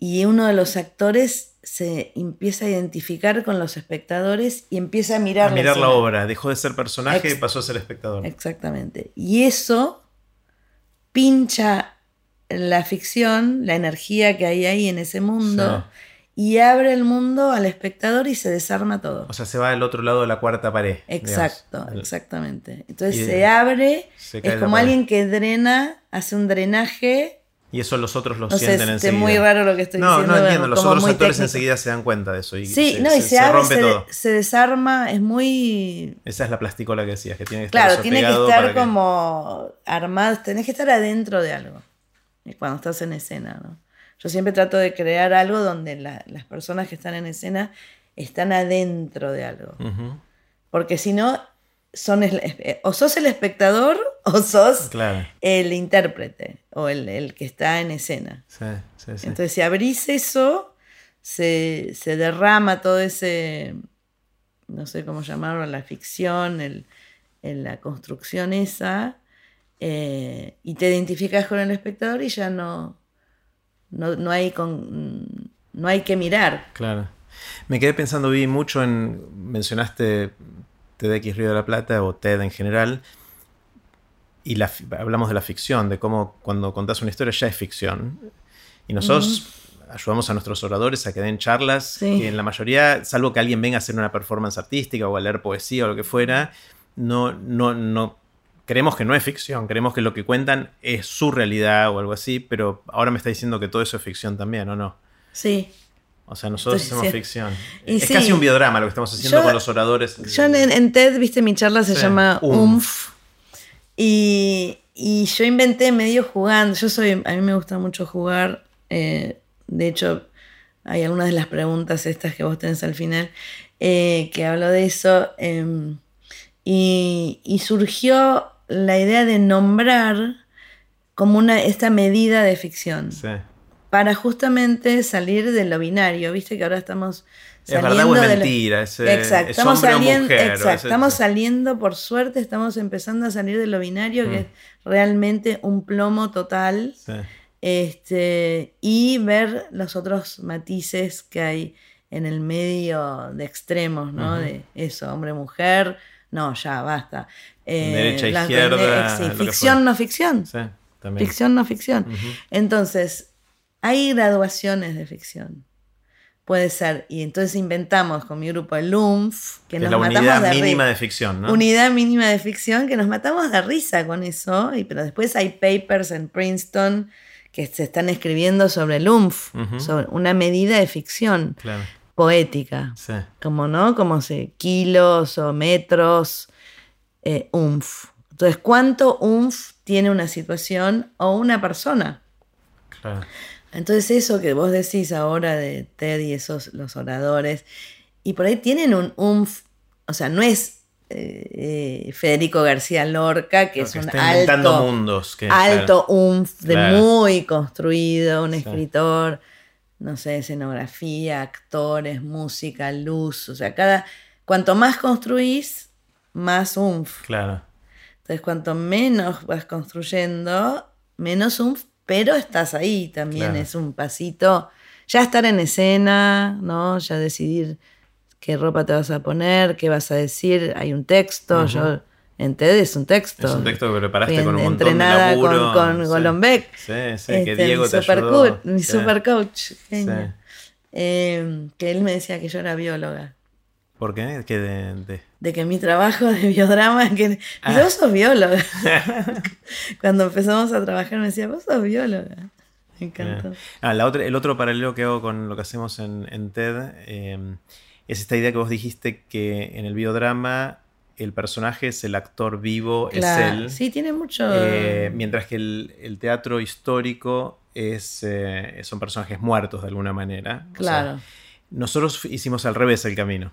y uno de los actores se empieza a identificar con los espectadores y empieza a mirar, a mirar la obra. Dejó de ser personaje Ex- y pasó a ser espectador. Exactamente. Y eso pincha la ficción, la energía que hay ahí en ese mundo y abre el mundo al espectador y se desarma todo. O sea, se va al otro lado de la cuarta pared. Exacto, digamos. exactamente. Entonces se abre, es como alguien que drena, hace un drenaje. Y eso los otros lo sienten enseguida. Es muy raro lo que estoy diciendo. No, no entiendo. Los otros actores enseguida se dan cuenta de eso. Y sí, se, no, y se, abre, se, se, desarma, es muy. Esa es la plasticola que decías, que tiene que estar Claro, tiene que estar como armado, tenés que estar adentro de algo. Cuando estás en escena, ¿no? Yo siempre trato de crear algo donde las personas que están en escena están adentro de algo. Porque si no, son o sos el espectador o sos el intérprete o el, que está en escena. Entonces, si abrís eso, se, derrama todo ese, no sé cómo llamarlo, la ficción, el, la construcción esa, eh, y te identificas con el espectador y ya no, no, hay, con, no hay que mirar. Claro. Me quedé pensando, vi mucho en, mencionaste TEDx Río de la Plata o TED en general, y la, hablamos de la ficción, de cómo cuando contás una historia ya es ficción. Y nosotros ayudamos a nuestros oradores a que den charlas, que en la mayoría, salvo que alguien venga a hacer una performance artística o a leer poesía o lo que fuera, no, no, no creemos que no es ficción, creemos que lo que cuentan es su realidad o algo así, pero ahora me está diciendo que todo eso es ficción también, ¿o no? Sí. O sea, nosotros hacemos ficción. es casi un biodrama lo que estamos haciendo con los oradores. Yo en, TED, viste, mi charla se llama UMF. Y, yo inventé medio jugando. Yo soy, a mí me gusta mucho jugar. Eh, de hecho, hay algunas de las preguntas estas que vos tenés al final eh, que hablo de eso. Em, y, y surgió la idea de nombrar como una, esta medida de ficción. Para justamente salir de lo binario, viste que ahora estamos saliendo es mentira, exacto, estamos saliendo, estamos saliendo, por suerte, estamos empezando a salir de lo binario, que mm. es realmente un plomo total. Este, y ver los otros matices que hay en el medio de extremos, ¿no? De eso, hombre-mujer, no, ya, basta. Eh, Derecha, izquierda. sí, ficción, no ficción. Sí, también. Ficción, no ficción. Entonces, hay graduaciones de ficción. Puede ser. Y entonces inventamos con mi grupo el UMF, que, nos la matamos unidad mínima de ficción, ¿no? Unidad mínima de ficción, que nos matamos de risa con eso. Y, pero después hay papers en Princeton que se están escribiendo sobre el UMF, sobre una medida de ficción. Claro poética. Como, ¿no? Como si kilos o metros, eh, umf. Entonces, ¿cuánto umf tiene una situación o una persona? Claro. Entonces, eso que vos decís ahora de Ted y esos, los oradores, y por ahí tienen un umf, o sea, no es eh, eh, Federico García Lorca, que es un alto, mundos, alto umf, de muy construido, un escritor no sé, escenografía, actores, música, luz, o sea, cada, cuanto más construís, más umf. Claro. Entonces, cuanto menos vas construyendo, menos umf, pero estás ahí también, es un pasito. Ya estar en escena, ¿no? Ya decidir qué ropa te vas a poner, qué vas a decir, hay un texto, yo en TED es un texto. Es un texto que preparaste con un montón de laburo. con, con Golombek. Sí, sí, que este, Diego te super ayudó. mi super coach, genio. Eh, que él me decía que yo era bióloga. ¿Por qué? Que de, de... que mi trabajo de biodrama, que ah. vos sos bióloga. Cuando empezamos a trabajar me decía, vos sos bióloga. Me encantó. Ah, la otra, el otro paralelo que hago con lo que hacemos en, en TED eh, es esta idea que vos dijiste que en el biodrama el personaje es el actor vivo, es él. Sí, tiene mucho. Eh, mientras que el, teatro histórico es, eh, son personajes muertos de alguna manera. Claro. nosotros hicimos al revés el camino.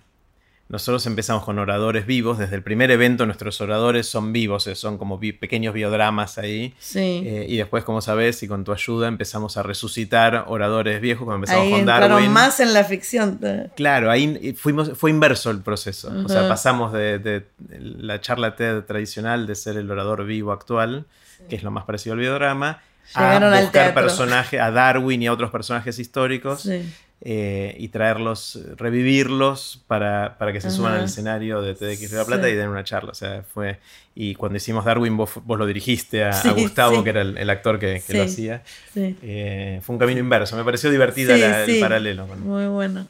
Nosotros empezamos con oradores vivos. Desde el primer evento nuestros oradores son vivos, eh, son como pequeños biodramas ahí. Sí. Eh, y después, como sabes, y con tu ayuda empezamos a resucitar oradores viejos cuando empezamos ahí con Darwin. más en la ficción. Claro, ahí fuimos, fue inverso el proceso. O sea, pasamos de, la charla TED tradicional de ser el orador vivo actual, que es lo más parecido al biodrama, a buscar personajes, a Darwin y a otros personajes históricos. Sí eh, y traerlos, revivirlos para, para que se suban al escenario de TDX de La Plata Sí. y den una charla. O sea, fue. Y cuando hicimos Darwin, vos, vos lo dirigiste a, Gustavo, sí. que era el, el actor que, que lo hacía. Eh, fue un camino inverso. Me pareció divertida la- el paralelo. con- Muy bueno.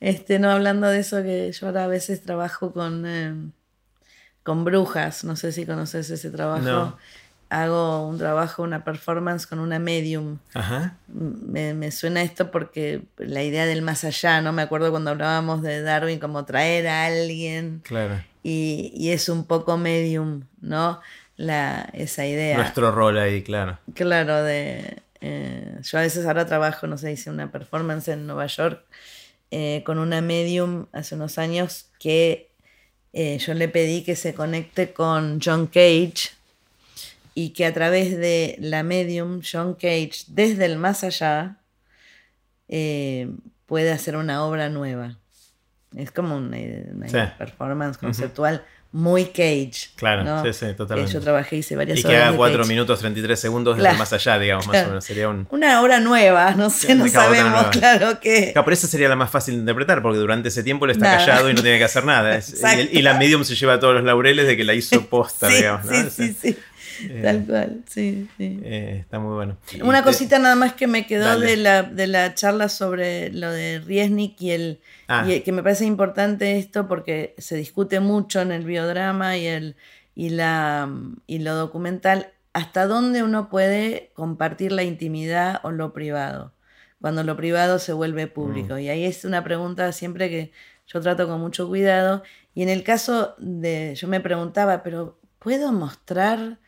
Este, no hablando de eso, que yo ahora a veces trabajo con, eh, con brujas. No sé si conoces ese trabajo. No. Hago un trabajo, una performance con una medium. Ajá. Me, me suena esto porque la idea del más allá, ¿no? Me acuerdo cuando hablábamos de Darwin como traer a alguien Claro. y, y es un poco medium, ¿no? La, esa idea. Nuestro rol ahí, claro. Claro, de. eh, yo a veces ahora trabajo, no sé, hice una performance en Nueva York eh, con una medium hace unos años que eh, yo le pedí que se conecte con John Cage y que a través de la medium, John Cage, desde el más allá, eh, puede hacer una obra nueva. Es como una, una Sí. performance conceptual muy Cage. Claro, ¿no? sí, sí, totalmente. Eh, yo trabajé, hice varias Y que haga de 4 Cage. minutos 33 segundos desde Claro. más allá, digamos, más Claro. o menos. Sería un. Una obra nueva, no sé, no sabemos, claro que. Claro, pero esa sería la más fácil de interpretar, porque durante ese tiempo él está Nada. callado y no tiene que hacer nada. Y, y la medium se lleva todos los laureles de que la hizo posta, digamos. ¿no? sí, sí, sí, tal cual, sí, sí. eh, está muy bueno. Y Una te- cosita nada más que me quedó Dale. de la, de la charla sobre lo de Riesnik y el, Ah. y el- que me parece importante esto porque se discute mucho en el biodrama y el y la y lo documental hasta dónde uno puede compartir la intimidad o lo privado cuando lo privado se vuelve público y ahí es una pregunta siempre que yo trato con mucho cuidado y en el caso de yo me preguntaba pero puedo mostrar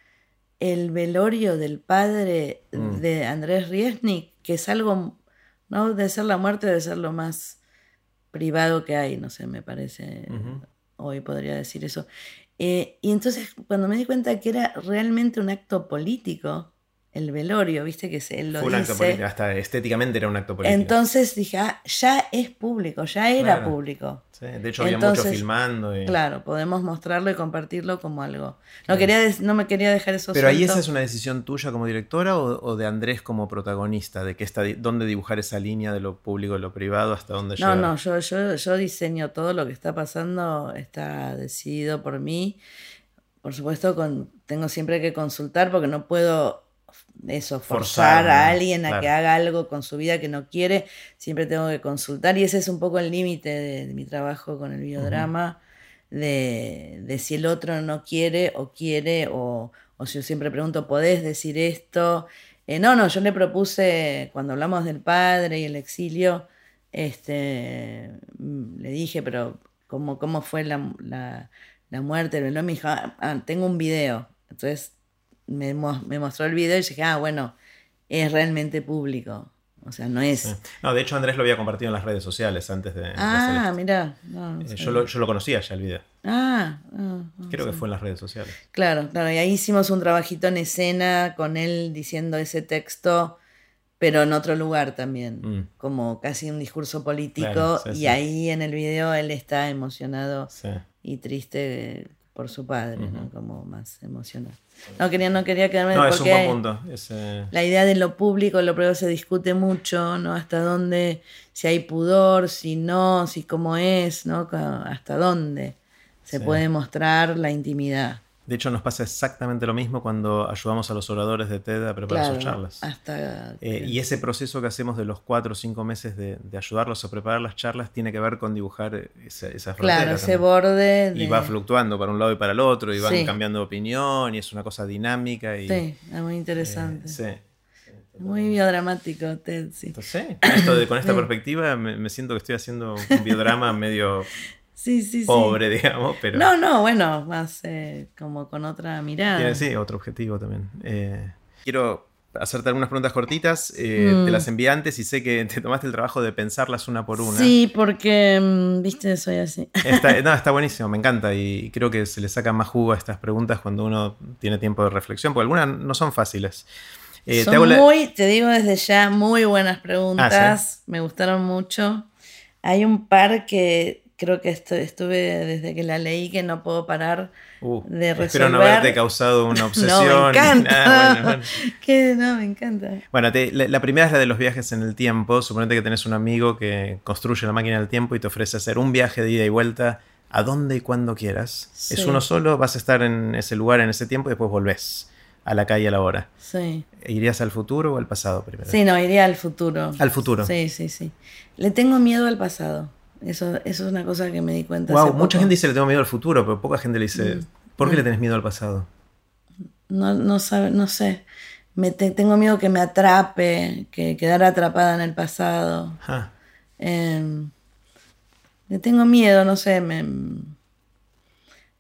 el velorio del padre Mm. de Andrés Riesnik, que es algo, ¿no? De ser la muerte, de ser lo más privado que hay, no sé, me parece, hoy podría decir eso. Eh, y entonces cuando me di cuenta que era realmente un acto político, el velorio, viste que se, él lo Fue un acto dice. político, hasta estéticamente era un acto político. Entonces dije, ah, ya es público, ya era Claro. público. Sí, de hecho, había mucho Entonces, filmando. y- Claro, podemos mostrarlo y compartirlo como algo. No, quería no me quería dejar eso Pero ahí esa es una decisión tuya como directora o, o de Andrés como protagonista, de que está, dónde dibujar esa línea de lo público y lo privado hasta dónde No, llegar. no, yo, yo, yo diseño todo lo que está pasando, está decidido por mí. Por supuesto, con, tengo siempre que consultar porque no puedo eso, forzar, Forzar, a alguien a que haga algo con su vida que no quiere. Siempre tengo que consultar y ese es un poco el límite de, de mi trabajo con el biodrama, de, de si el otro no quiere o quiere, o, o si yo siempre pregunto, ¿podés decir esto? Eh, no, no, yo le propuse, cuando hablamos del padre y el exilio, este, mm, le dije, pero ¿cómo, cómo fue la, la, la muerte? Me dijo, "Ah, ah, tengo un video. Entonces me, mo- me mostró el video y dije, ah, bueno, es realmente público. O sea, no es... Sí. No, de hecho Andrés lo había compartido en las redes sociales antes de, Ah, mira. no, no Eh, yo, lo, yo lo conocía ya el video. Ah, ah, ah, Creo que fue en las redes sociales. Claro, claro, y ahí hicimos un trabajito en escena con él diciendo ese texto, pero en otro lugar también, Mm. como casi un discurso político, Claro, sí, y sí. ahí en el video él está emocionado y triste por su padre, ¿no? Como más emocionado. No quería, no quería quedarme No, es un buen punto. Es, eh, la idea de lo público, lo privado se discute mucho, ¿no? Hasta dónde, si hay pudor, si no, si cómo es, ¿no? Hasta dónde se Sí. puede mostrar la intimidad. De hecho, nos pasa exactamente lo mismo cuando ayudamos a los oradores de TED a preparar Claro, sus charlas. hasta Eh, y ese proceso que hacemos de los cuatro o cinco meses de, de ayudarlos a preparar las charlas tiene que ver con dibujar esa, esa frontera. claro, ese también. borde de... Y va fluctuando para un lado y para el otro, y van Sí. cambiando de opinión, y es una cosa dinámica. Y, Sí, es muy eh, interesante. sí. Muy biodramático, Ted, sí. Entonces, con, esto de- con esta perspectiva me, me siento que estoy haciendo un biodrama medio Sí, sí, sí. pobre, digamos, pero No, no, bueno, más eh, como con otra mirada. sí, otro objetivo también. Eh, quiero hacerte algunas preguntas cortitas, eh, Mm. te las envié antes y sé que te tomaste el trabajo de pensarlas una por una. Sí, porque, mm, viste, soy así. Está, no, está buenísimo, me encanta y creo que se le saca más jugo a estas preguntas cuando uno tiene tiempo de reflexión, porque algunas no son fáciles. Eh, te Son la- muy, te digo desde ya, muy buenas preguntas. Ah, Me gustaron mucho. Hay un par que creo que esto, estuve desde que la leí que no puedo parar Uh, de resolver. espero no haberte causado una obsesión. No, me encanta. bueno, bueno. Que no, me encanta. Bueno, te- la, la primera es la de los viajes en el tiempo. Suponete que tenés un amigo que construye la máquina del tiempo y te ofrece hacer un viaje de ida y vuelta a donde y cuando quieras. Sí. Es uno solo, vas a estar en ese lugar en ese tiempo y después volvés a la calle a la hora. Sí. ¿Irías al futuro o al pasado primero? Sí, no, iría al futuro. Al futuro. Sí, sí, sí. Le tengo miedo al pasado. Eso, eso es una cosa que me di cuenta. Wow, hace mucha poco. Mm. gente dice le tengo miedo al futuro, pero poca gente le dice, ¿por qué le tenés miedo al pasado? No, no, sabe, no sé. Me te- tengo miedo que me atrape, que quedar atrapada en el pasado. Ah, Eh, le tengo miedo, no sé, me,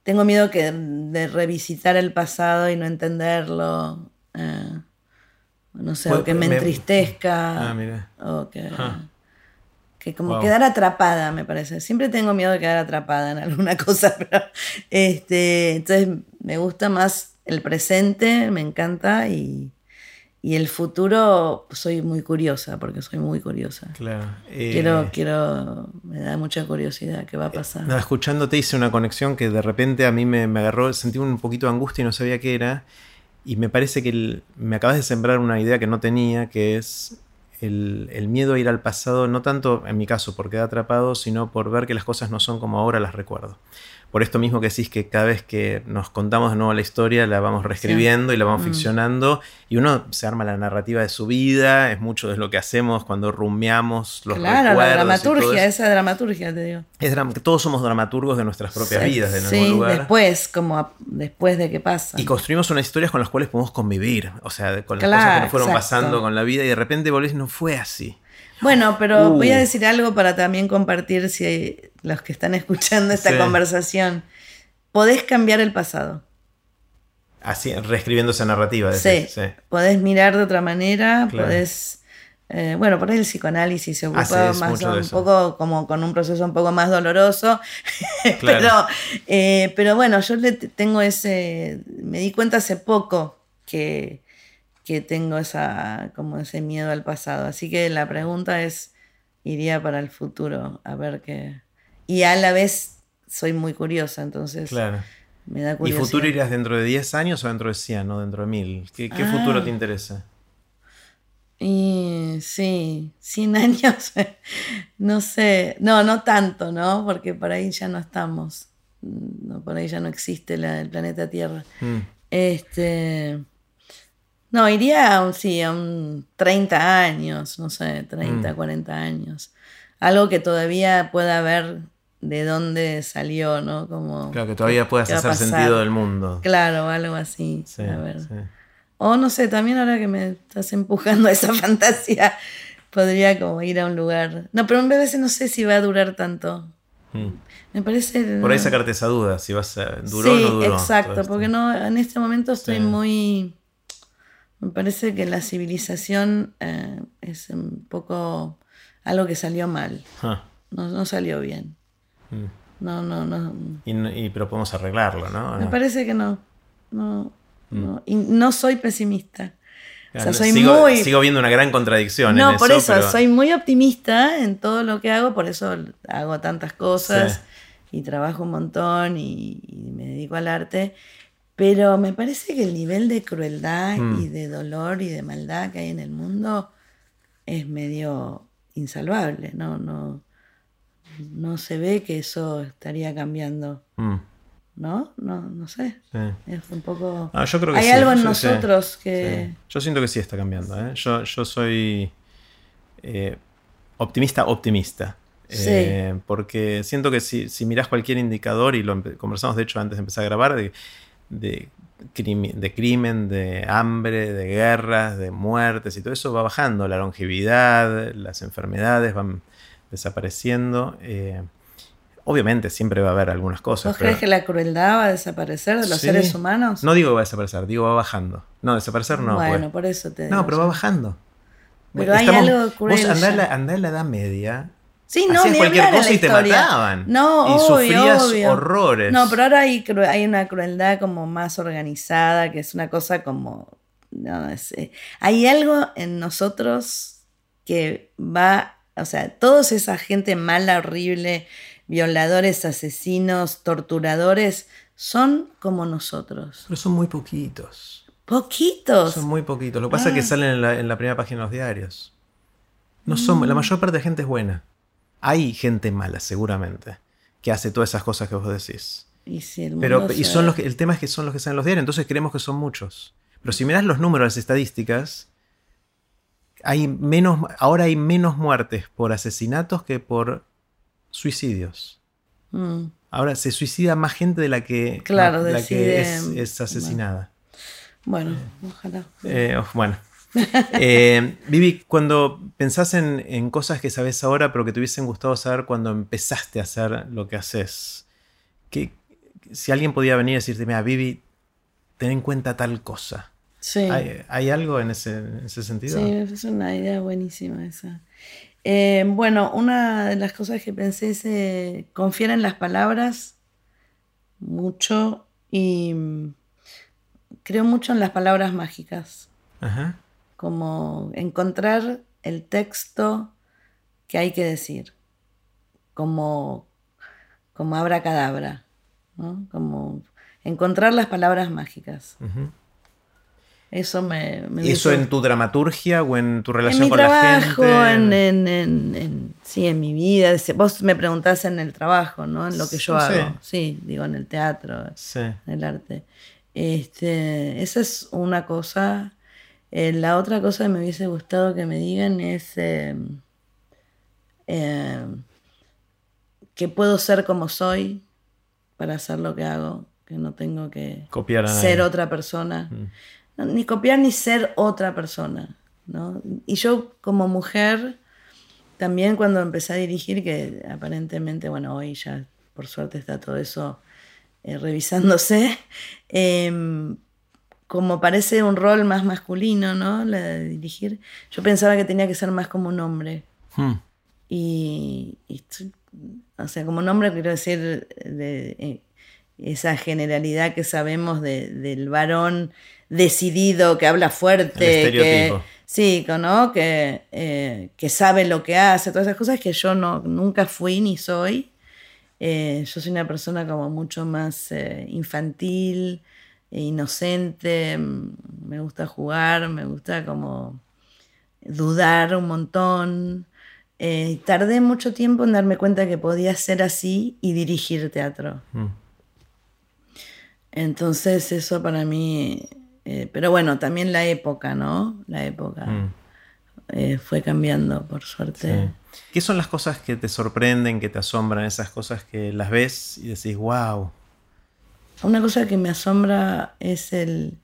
tengo miedo que, de revisitar el pasado y no entenderlo. eh, no sé, o que me, me- entristezca. ah, mira. O que, Ah. Que como Wow. quedar atrapada, me parece. Siempre tengo miedo de quedar atrapada en alguna cosa, pero este, entonces me gusta más el presente, me encanta, y, y el futuro soy muy curiosa, porque soy muy curiosa. Claro. Eh, Quiero, quiero, me da mucha curiosidad qué va a pasar. Nada, escuchándote hice una conexión que de repente a mí me, me agarró, sentí un poquito de angustia y no sabía qué era. Y me parece que el- me acabas de sembrar una idea que no tenía, que es el, el miedo a ir al pasado, no tanto en mi caso por quedar atrapado, sino por ver que las cosas no son como ahora las recuerdo. Por esto mismo que decís que cada vez que nos contamos de nuevo la historia, la vamos reescribiendo y la vamos Mm. ficcionando, y uno se arma la narrativa de su vida, es mucho de lo que hacemos cuando rumiamos los claro, la recuerdos. y todo dramaturgia, esa dramaturgia, te digo. Es dram- que todos somos dramaturgos de nuestras propias Sí, vidas, de sí, algún lugar. después, como a- después de que pasa. Y construimos unas historias con las cuales podemos convivir. O sea, con las Claro, cosas que nos fueron exacto. pasando con la vida y de repente volvés no fue así. Bueno, pero Uh. voy a decir algo para también compartir si los que están escuchando esta Sí. conversación. Podés cambiar el pasado. Así, reescribiendo esa narrativa. Sí. sí. Podés mirar de otra manera, Claro. podés. eh, bueno, por ahí el psicoanálisis se ocupa Haces más un poco como con un proceso un poco más doloroso. Claro. pero, eh, pero bueno, yo le tengo ese. Me di cuenta hace poco que, que tengo esa, como ese miedo al pasado. Así que la pregunta es: iría para el futuro a ver qué. Y a la vez soy muy curiosa, entonces Claro. me da ¿Y curiosidad. futuro irías dentro de 10 años o dentro de 100 o dentro de 1000? ¿Qué, qué Ah. futuro te interesa? Y sí, 100 años, no sé, no, no tanto, ¿no? Porque por ahí ya no estamos, no, por ahí ya no existe la- el planeta Tierra. Mm, Este, no, iría a un, sí, a un 30 años, no sé, 30, Mm. 40 años. Algo que todavía pueda ver de dónde salió, ¿no? Como, Claro, que todavía puedas ¿qué va a hacer sentido del mundo. Claro, algo así. Sí, a ver. sí. O no sé, también ahora que me estás empujando a esa fantasía, podría como ir a un lugar. No, pero a veces no sé si va a durar tanto. Mm. Me parece. Por ahí sacarte esa duda, si vas a... ¿Duró sí, o no duró? exacto, porque no, en este momento estoy Sí. muy. Me parece que la civilización eh, es un poco algo que salió mal. Ah, No, no salió bien. No, no, no. Y, y- pero podemos arreglarlo, ¿no? Me parece que no. No, Mm. no. Y no soy pesimista. O sea, soy sigo, muy. sigo viendo una gran contradicción No, en por eso, eso, pero- soy muy optimista en todo lo que hago, por eso hago tantas cosas Sí. y trabajo un montón y, y me dedico al arte. Pero me parece que el nivel de crueldad Mm. y de dolor y de maldad que hay en el mundo es medio insalvable. No, no, no se ve que eso estaría cambiando, Mm, ¿no? No, no sé. sí. Es un poco. Ah, yo creo que hay sí, algo en nosotros que. sí. Yo siento que sí está cambiando. ¿eh? Yo, yo soy eh, optimista, optimista. Sí. Eh, porque siento que si, si mirás cualquier indicador, y lo conversamos de hecho antes de empezar a grabar, de, de, de crimen, de hambre, de guerras, de muertes y todo eso va bajando. La longevidad, las enfermedades van desapareciendo. eh, obviamente siempre va a haber algunas cosas. ¿Vos pero- crees que la crueldad va a desaparecer de los Sí. seres humanos? No digo que va a desaparecer, digo va bajando. No, desaparecer no. bueno, pues. por eso te digo. No, pero va bajando. Pero hay algo cruel Vos andá, en ya. la, andá en la Edad Media. Sí, no, hacías cualquier cosa y te mataban. No, y obvio, sufrías obvio. horrores. No, pero ahora hay, hay una crueldad como más organizada, que es una cosa como... No, es, eh, hay algo en nosotros que va... O sea, toda esa gente mala, horrible, violadores, asesinos, torturadores, son como nosotros. Pero son muy poquitos. Poquitos. Son muy poquitos. Lo que pasa es que Ah. salen en la, en la primera página de los diarios. No son, La mayor parte de la gente es buena. Hay gente mala, seguramente, que hace todas esas cosas que vos decís. Y, si el Pero, y son los que, el tema es que son los que salen en los diarios, entonces creemos que son muchos. Pero si mirás los números, las estadísticas, hay menos, ahora hay menos muertes por asesinatos que por suicidios. Mm. Ahora se suicida más gente de la que, Claro, la que decide- es, es asesinada. Bueno, ojalá. Eh, oh, bueno. Eh, Vivi, cuando pensás en, en cosas que sabes ahora, pero que te hubiesen gustado saber cuando empezaste a hacer lo que haces, ¿qué- si alguien podía venir y decirte, mira, Vivi, ten en cuenta tal cosa. Sí. ¿Hay, hay algo en ese, en ese sentido? Sí, es una idea buenísima esa. Eh, bueno, una de las cosas que pensé es eh, confiar en las palabras mucho y mm, creo mucho en las palabras mágicas, Ajá. como encontrar el texto que hay que decir, como, como abracadabra, ¿no? como encontrar las palabras mágicas. Eso me, me ¿Eso en tu dramaturgia o en tu En relación mi con trabajo, la gente? en, en- en- en- sí, en mi vida. Vos me preguntás en el trabajo, ¿no? En lo que yo Sí. hago. Sí, digo, en el teatro, Sí. en el arte. Este, esa es una cosa. Eh, la otra cosa que me hubiese gustado que me digan es eh, eh, que puedo ser como soy para hacer lo que hago, que no tengo que Copiar a ser nadie. otra persona. Mm. Ni copiar ni ser otra persona. ¿no? Y yo como mujer, también cuando empecé a dirigir, que aparentemente, bueno, hoy ya por suerte está todo eso eh, revisándose, em, como parece un rol más masculino, ¿no? La de dirigir, yo pensaba que tenía que ser más como un hombre. Hmm. Y, o sea, como nombre quiero decir de, eh, esa generalidad que sabemos de- del varón decidido, que habla fuerte, que, sí, ¿no? que, eh, que sabe lo que hace, todas esas cosas que yo no, nunca fui ni soy. Eh, yo soy una persona como mucho más eh, infantil, e inocente, mm, me gusta jugar, me gusta como dudar un montón. Eh, tardé mucho tiempo en darme cuenta que podía ser así y dirigir teatro. Mm. Entonces eso para mí, eh, pero bueno, también la época, ¿no? La época Mm. eh, fue cambiando, por suerte. Sí. ¿Qué son las cosas que te sorprenden, que te asombran? Esas cosas que las ves y decís, wow. Una cosa que me asombra es el,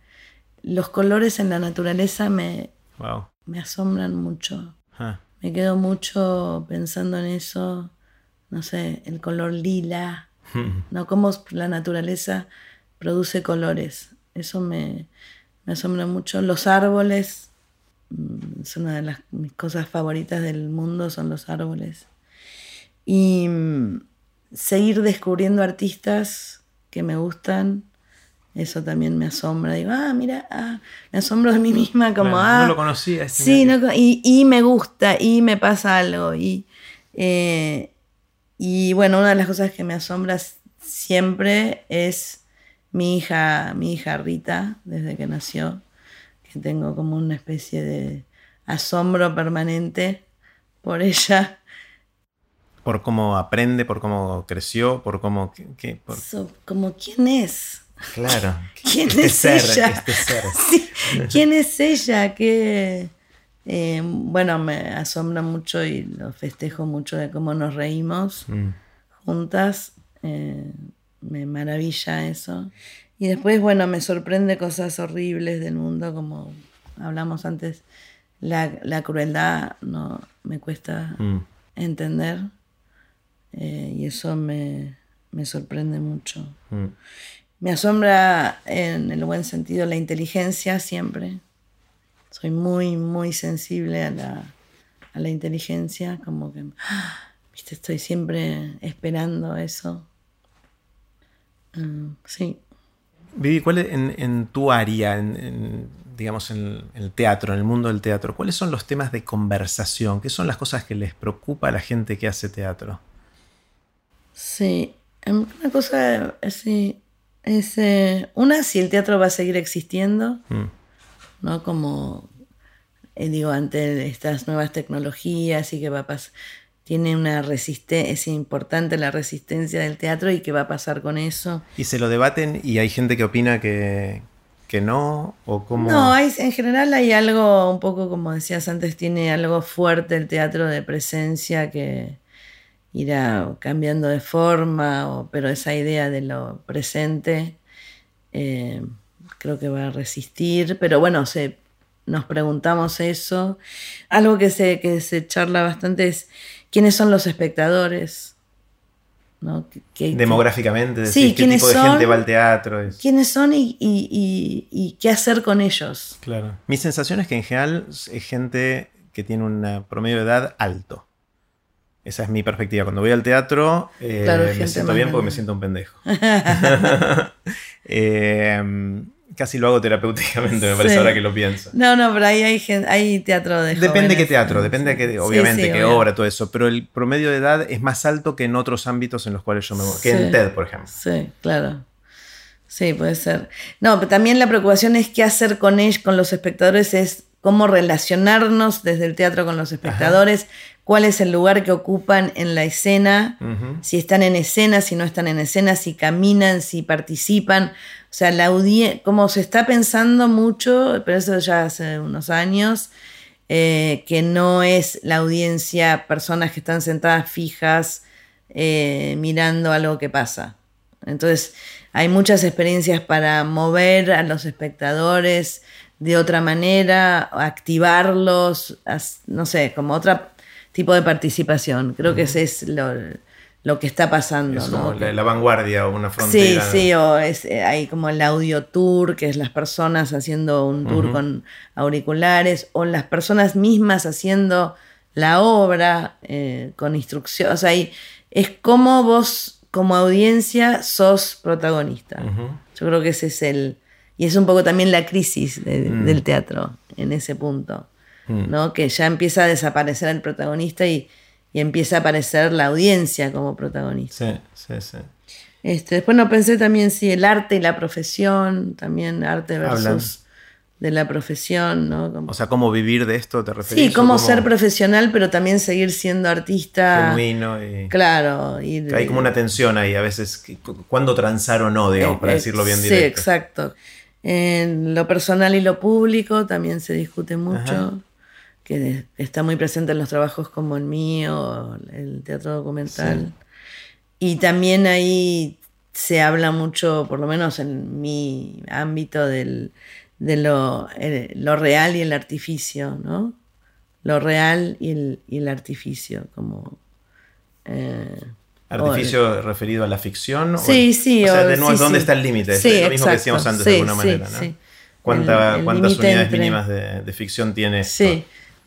los colores en la naturaleza me, Wow. me asombran mucho. Ah, Me quedo mucho pensando en eso, no sé, el color lila, ¿no? Cómo la naturaleza produce colores. Eso me, me asombra mucho. Los árboles, mm, es una de las mis cosas favoritas del mundo, son los árboles. Y mm, seguir descubriendo artistas que me gustan, eso también me asombra. Digo, ah, mira, ah, me asombro de mí misma, como, claro, ah, no lo conocía. este Sí, no y, y me gusta, y me pasa algo. Y, eh, y bueno, una de las cosas que me asombra siempre es mi hija, mi hija Rita, desde que nació, que tengo como una especie de asombro permanente por ella. Por cómo aprende, por cómo creció, por cómo... que- por- So, como, ¿quién es? Claro. ¿Quién este es ser, ella? Este ser. Sí, ¿Quién es ella? Que eh, bueno, me asombra mucho y lo festejo mucho de cómo nos reímos Mm. juntas. eh, me maravilla eso. Y después, bueno, me sorprende cosas horribles del mundo, como hablamos antes, la, la crueldad no me cuesta Mm. entender eh, y eso me, me sorprende mucho. Mm. Me asombra en el buen sentido la inteligencia siempre. Soy muy, muy sensible a la, a la inteligencia, como que, ¡ah! viste, estoy siempre esperando eso. Mm, sí. Vivi, ¿cuál es- en, en tu área, en, en, digamos, en el teatro, en el mundo del teatro, cuáles son los temas de conversación? ¿Qué son las cosas que les preocupa a la gente que hace teatro? Sí, em, una cosa así, es, eh, una, si el teatro va a seguir existiendo, Mm. ¿no? Como, eh, digo, ante estas nuevas tecnologías y que va a pasar, tiene una resistencia, es importante la resistencia del teatro y qué va a pasar con eso. Y se lo debaten y hay gente que opina que, que no, o como... No, hay, en general hay algo, un poco como decías antes, tiene algo fuerte el teatro de presencia que irá cambiando de forma, o- pero esa idea de lo presente eh, creo que va a resistir. Pero bueno, se, nos preguntamos eso. Algo que se, que se charla bastante es quiénes son los espectadores. ¿no? ¿Qué- qué- Demográficamente, Sí, qué ¿quiénes tipo de gente va al teatro. es- ¿Quiénes son y, y- y- y qué hacer con ellos? Claro. Mi sensación es que en general es gente que tiene un promedio de edad alto. Esa es mi perspectiva. Cuando voy al teatro, eh, Claro, me siento bien porque me siento un pendejo. Eh, casi lo hago terapéuticamente, me parece Sí. ahora que lo pienso. No, no, pero ahí hay, hay teatro de Depende jóvenes. qué teatro, depende Sí, obviamente, sí, qué obvio. obra, todo eso. Pero el promedio de edad es más alto que en otros ámbitos en los cuales yo me voy. Que en. TED, por ejemplo. Sí, claro. Sí, puede ser. No, pero también la preocupación es qué hacer con ellos, con los espectadores, es cómo relacionarnos desde el teatro con los espectadores, cuál es el lugar que ocupan en la escena, si están en escena, si no están en escena, si caminan, si participan. O sea, la audiencia, como se está pensando mucho, pero eso ya hace unos años, eh, que no es la audiencia personas que están sentadas fijas eh, mirando algo que pasa. Entonces, hay muchas experiencias para mover a los espectadores de otra manera, activarlos, no sé, como otro tipo de participación. Creo que ese es lo, lo que está pasando. Es ¿no? como la, la vanguardia o una Sí, frontera. sí, o es, eh, hay como el audio tour, que es las personas haciendo un tour con auriculares, o las personas mismas haciendo la obra eh, con instrucción. O sea, hay- es como vos, como audiencia, sos protagonista. Yo creo que ese es el. Y es un poco también la crisis de- Mm. del teatro en ese punto. Mm. ¿no? Que ya empieza a desaparecer el protagonista y, y empieza a aparecer la audiencia como protagonista. Sí, sí, sí. Este, después no pensé también si el arte y la profesión, también arte versus Hablan. de la profesión, ¿no? Como- O sea, cómo vivir de esto, ¿te referís? sí, ¿O cómo ser profesional, pero también seguir siendo artista. genuino y... Claro. Y, Hay como una tensión ahí, a veces, cuándo transar o no, digamos, para Eh, decirlo bien sí, directo. exacto. En lo personal y lo público también se discute mucho, Ajá. Que está muy presente en los trabajos como el mío, el teatro documental. Y también ahí se habla mucho, por lo menos en mi ámbito, del, de lo, eh, lo real y el artificio, ¿no? Lo real y el, y el artificio, como... eh, ¿Artificio referido a la ficción? o- Sí, sí, O sea, de nuevo, sí, ¿dónde sí. está el límite? Es Sí, lo mismo que exacto. decíamos antes Sí, de alguna sí, manera, ¿no? sí. ¿Cuánta- ¿Cuántas unidades entre- mínimas de, de ficción tiene esto?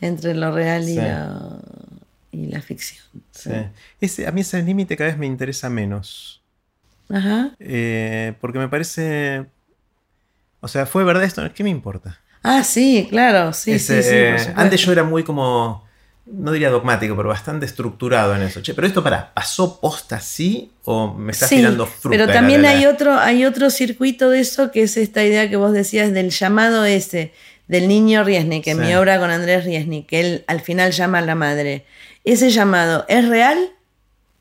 Entre lo real y, Sí. la, y la ficción. sí. Sí. Ese- a mí ese límite cada vez me interesa menos. Ajá. Eh, porque me parece... O sea, ¿fue verdad esto? ¿Qué me importa? Ah, sí, claro, sí, Ese, sí, sí. eh, antes yo era muy como, no diría dogmático, pero bastante estructurado en eso. Che, pero esto para, ¿pasó posta así o me estás tirando fruta? Pero la- también la- hay otro, hay otro circuito de eso que es esta idea que vos decías del llamado ese, del niño Riesnik, en Sí. mi obra con Andrés Riesnik, que él al final llama a la madre. ¿Ese llamado es real?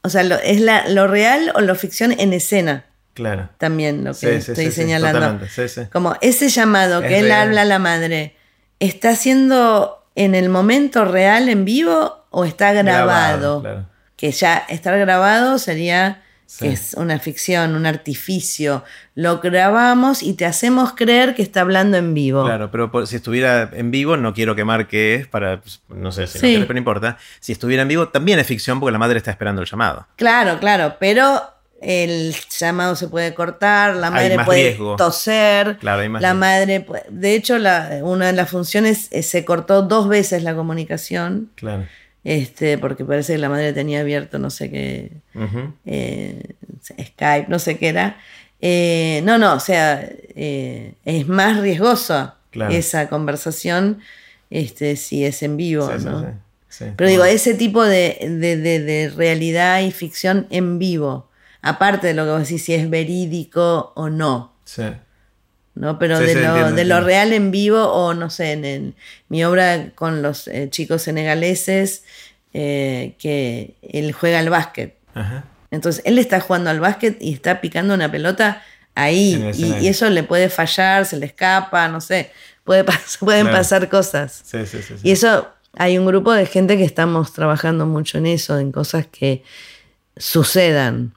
O sea, lo- ¿es la- lo real o lo ficción en escena? Claro. También lo que Sí, estoy sí, señalando. totalmente, sí, sí. Como ese llamado Es que él real. habla a la madre, ¿está siendo en el momento real en vivo o está grabado? claro. Que ya estar grabado sería Sí. que es una ficción, un artificio. Lo grabamos y te hacemos creer que está hablando en vivo. Claro, pero por- si estuviera en vivo, no quiero quemar qué es para, pues, no sé si no querés, pero no importa. Si estuviera en vivo, también es ficción porque la madre está esperando el llamado. Claro, claro, pero el llamado se puede cortar, la madre puede riesgo. toser, Claro, hay más la riesgo. madre, puede- de hecho, la- una de las funciones eh, se cortó dos veces la comunicación, Claro. Este, porque parece que la madre tenía abierto no sé qué, eh, Skype, no sé qué era. Eh, no, no, o sea, eh, es más riesgoso Claro. esa conversación este, si es en vivo, Sí, ¿no? sí. Sí, Pero digo, ese tipo de, de- de- de realidad y ficción en vivo, aparte de lo que vos decís, si es verídico o no, Sí. ¿No? Pero Sí, de, sí, lo, entiendo, de lo real en vivo o no sé, en mi obra con los eh, chicos senegaleses, eh, que él juega al básquet. Ajá. Entonces él está jugando al básquet y está picando una pelota ahí. Y, eso le puede fallar, se le escapa, no sé. Puede pas- pueden Claro. pasar cosas. Sí, sí, sí. sí. Y eso, hay un grupo de gente que estamos trabajando mucho en eso, en cosas que sucedan,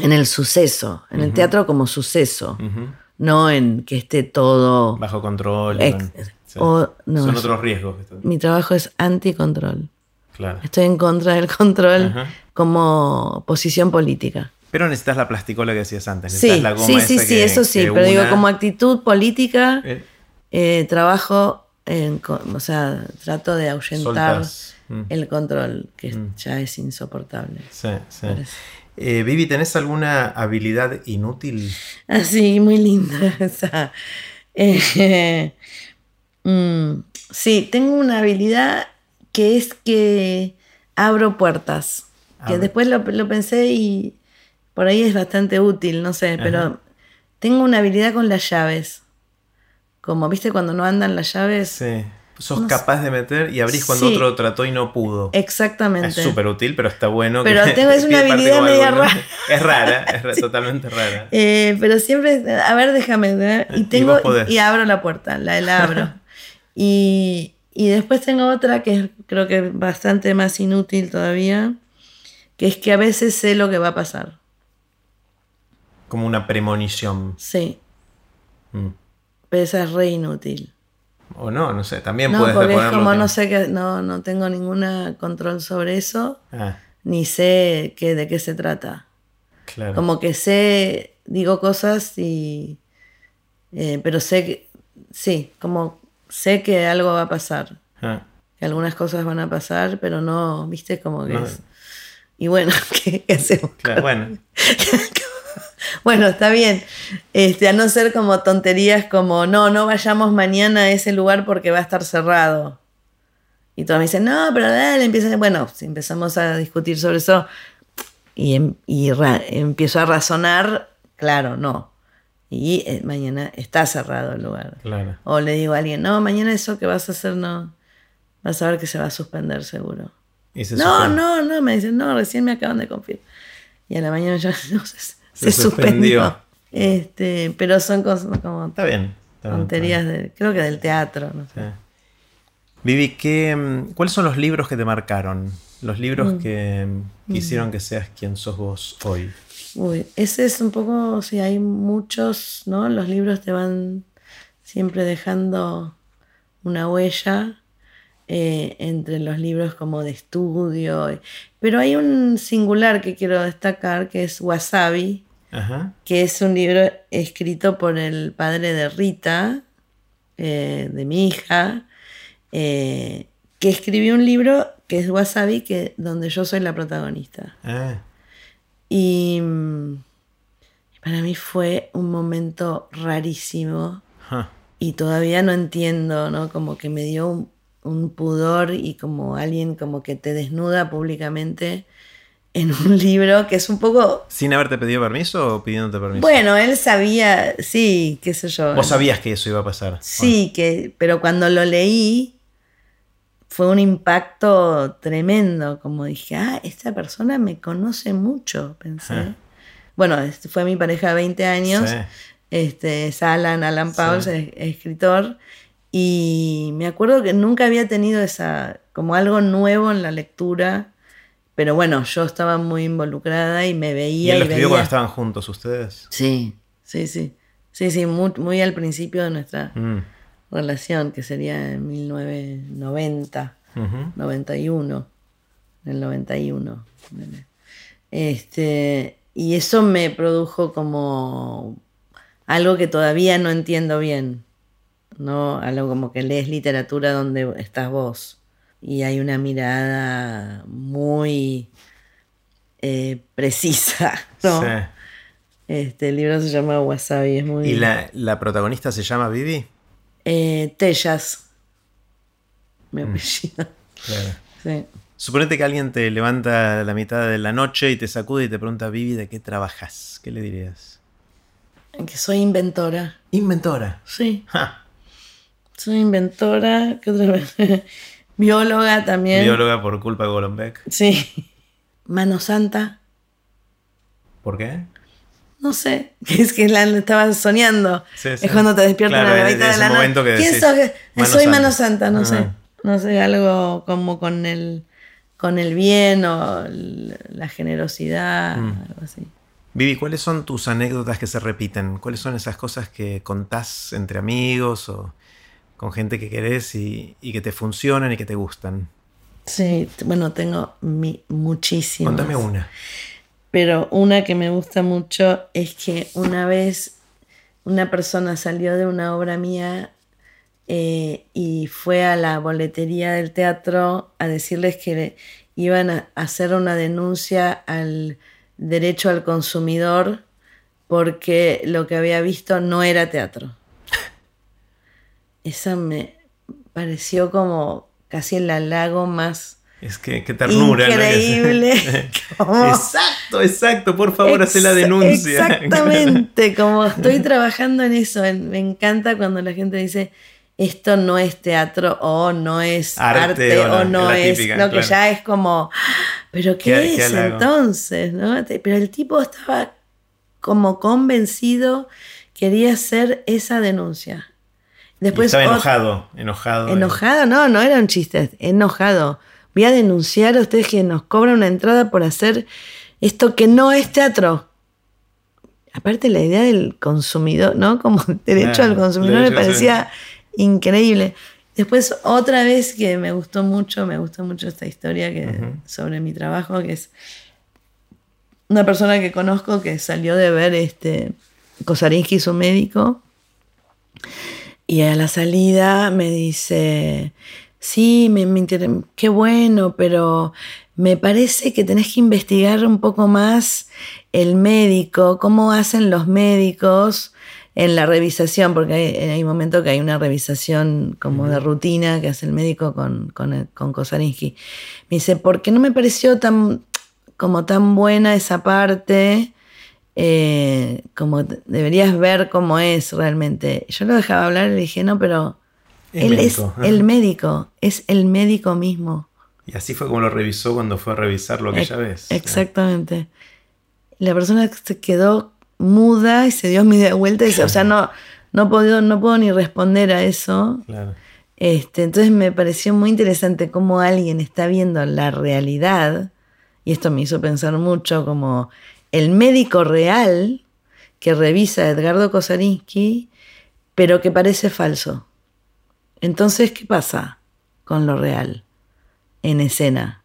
en el suceso, en el teatro como suceso. No en que esté todo... Bajo control. y Ex- con- sí. o- no, Son otros riesgos. Mi trabajo es anticontrol. Claro. Estoy en contra del control Ajá. como posición política. Pero necesitas la plasticola que decías antes. Sí, necesitas la goma sí, sí, esa sí, que- eso sí, pero digo, como actitud política, Eh, eh, trabajo, en, o sea, trato de ahuyentar. Mm. el control, que ya es insoportable. Sí, sí. Parece. Eh, Vivi, ¿tenés alguna habilidad inútil? Así, muy linda esa. Eh, mm, sí, tengo una habilidad que es que abro puertas. Que después lo, lo pensé y por ahí es bastante útil, no sé, pero tengo una habilidad con las llaves. Como, ¿viste cuando no andan las llaves? Sí. Sos No sé. capaz de meter y abrís cuando Sí. otro trató y no pudo. Exactamente. Es súper útil, pero está bueno. Pero que tengo- es una habilidad media algo, ¿no? rara. Es rara, es totalmente rara. Eh, pero siempre, a ver, déjame ver. Y Y tengo y abro la puerta, la, la abro. y, y después tengo otra que es, creo que es bastante más inútil todavía, que es que a veces sé lo que va a pasar. Como una premonición. Sí, Mm. pero esa es re inútil. O no, no sé. También No, puedes porque es como que- no sé que no, no tengo ningún control sobre eso, Ah, ni sé qué, de qué se trata. claro. Como que sé, digo cosas y. eh, pero sé que. Sí, como sé que algo va a pasar. Ah, Que algunas cosas van a pasar, pero no, viste, como que No. es. Y bueno, ¿qué, qué hacemos? claro, bueno. Bueno, está bien. Este, a no ser como tonterías como, no, no vayamos mañana a ese lugar porque va a estar cerrado. Y todos me dicen, no, pero dale, empiezan. Bueno, si empezamos a discutir sobre eso y, em- y empiezo a razonar, claro, no. Y eh, mañana está cerrado el lugar. Claro. O le digo a alguien, no, mañana eso que vas a hacer no. Vas a ver que se va a suspender seguro. Se No, suspende. no, no, me dicen, no, recién me acaban de confirmar. Y a la mañana yo, no, se, se Se suspendió. Este, pero son cosas como Está bien. está bien, tonterías, de, creo que del teatro. No sé. Sí. Vivi, ¿qué, mm, ¿cuáles son los libros que te marcaron? Los libros que, mm, que hicieron que seas quien sos vos hoy. Uy, ese es un poco, sí, hay muchos, ¿no? Los libros te van siempre dejando una huella eh, entre los libros como de estudio. Pero hay un singular que quiero destacar, que es Wasabi, Ajá. que es un libro escrito por el padre de Rita, eh, de mi hija, eh, que escribió un libro que es Wasabi, que, donde yo soy la protagonista. Ah, Y mm, para mí fue un momento rarísimo y todavía no entiendo, ¿no? Como que me dio un, un pudor y como alguien como que te desnuda públicamente en un libro que es un poco... ¿Sin haberte pedido permiso o pidiéndote permiso? Bueno, él sabía, sí, qué sé yo. Vos sabías que eso iba a pasar. Sí, que, pero cuando lo leí fue un impacto tremendo, como dije, ah, esta persona me conoce mucho, pensé. Ah. Bueno, este fue mi pareja de 20 años, Sí. este, es Alan, Alan Pauls, Sí. es- es escritor, y me acuerdo que nunca había tenido esa, como algo nuevo en la lectura, pero bueno, yo estaba muy involucrada y me ¿Y veía él y, lo escribió veía. cuando estaban juntos ustedes? Sí, sí, sí. Sí, sí, muy, muy al principio de nuestra Mm. relación, que sería en 1990, Ujú. 91, en el 91. Este, y eso me produjo como algo que todavía no entiendo bien, ¿no? Algo como que lees literatura donde estás vos y hay una mirada muy eh, precisa, ¿no? Sí. Este, el libro se llama Wasabi, es muy... ¿Y la, la protagonista se llama Vivi? Eh, Tellas. Mm. Mi apellido. Sí. Suponete que alguien te levanta a la mitad de la noche y te sacude y te pregunta, Vivi, ¿de qué trabajas? ¿Qué le dirías? Que soy inventora. Inventora. Sí. Ja. Soy inventora. ¿Qué otra vez? Bióloga también. Bióloga por culpa de Golombek. Sí. Mano Santa. ¿Por qué? No sé. Es que la estaba soñando. Sí, sí. Es cuando te despiertas Claro, la mitad de ese la momento que ¿Quién decís, sos? Mano soy Santa. Mano Santa, no sé. No sé, algo como con el, con el bien o la generosidad, Mm. algo así. Vivi, ¿cuáles son tus anécdotas que se repiten? ¿Cuáles son esas cosas que contás entre amigos o con gente que querés y, y que te funcionan y que te gustan? Sí, bueno, tengo mi, muchísimas. Contame una. Pero una que me gusta mucho es que una vez una persona salió de una obra mía eh, y fue a la boletería del teatro a decirles que le- iban a hacer una denuncia al derecho al consumidor porque lo que había visto no era teatro. Esa me pareció como casi el halago más Es que qué ternura. ¿no? increíble. exacto, exacto. Por favor, hace la denuncia. Exactamente, como estoy trabajando en eso. Me encanta cuando la gente dice esto no es teatro o no es Arte, arte, o no es. típica, no, que ya es como, pero ¿qué, es entonces? ¿no? Pero el tipo estaba como convencido, quería hacer esa denuncia. Y Después estaba enojado, enojado. Enojado, no, no era un chiste, enojado. Voy a denunciar a ustedes que nos cobran una entrada por hacer esto que no es teatro. Aparte la idea del consumidor, ¿no? Como derecho al consumidor me parecía increíble. Después otra vez que me gustó mucho, me gustó mucho esta historia que, sobre mi trabajo, que es una persona que conozco que salió de ver este Kosarinsky, su médico, y a la salida me dice, sí, me, me qué bueno, pero me parece que tenés que investigar un poco más el médico, cómo hacen los médicos en la revisación, porque hay, hay momentos que hay una revisación como de rutina que hace el médico con, con, con Kosarinsky. Me dice, ¿por qué no me pareció tan, como tan buena esa parte? Eh, como deberías ver cómo es realmente. Yo lo dejaba hablar y le dije, no, pero Es él médico, es el médico, es el médico mismo. Y así fue como lo revisó cuando fue a revisarlo aquella Ex- vez. Exactamente. La persona se quedó muda y se dio media vuelta y dice, o sea, no, no, puedo, no puedo ni responder a eso. Claro. Este, entonces me pareció muy interesante cómo alguien está viendo la realidad, y esto me hizo pensar mucho como el médico real que revisa a Edgardo Kosarinsky, pero que parece falso. Entonces, ¿qué pasa con lo real en escena?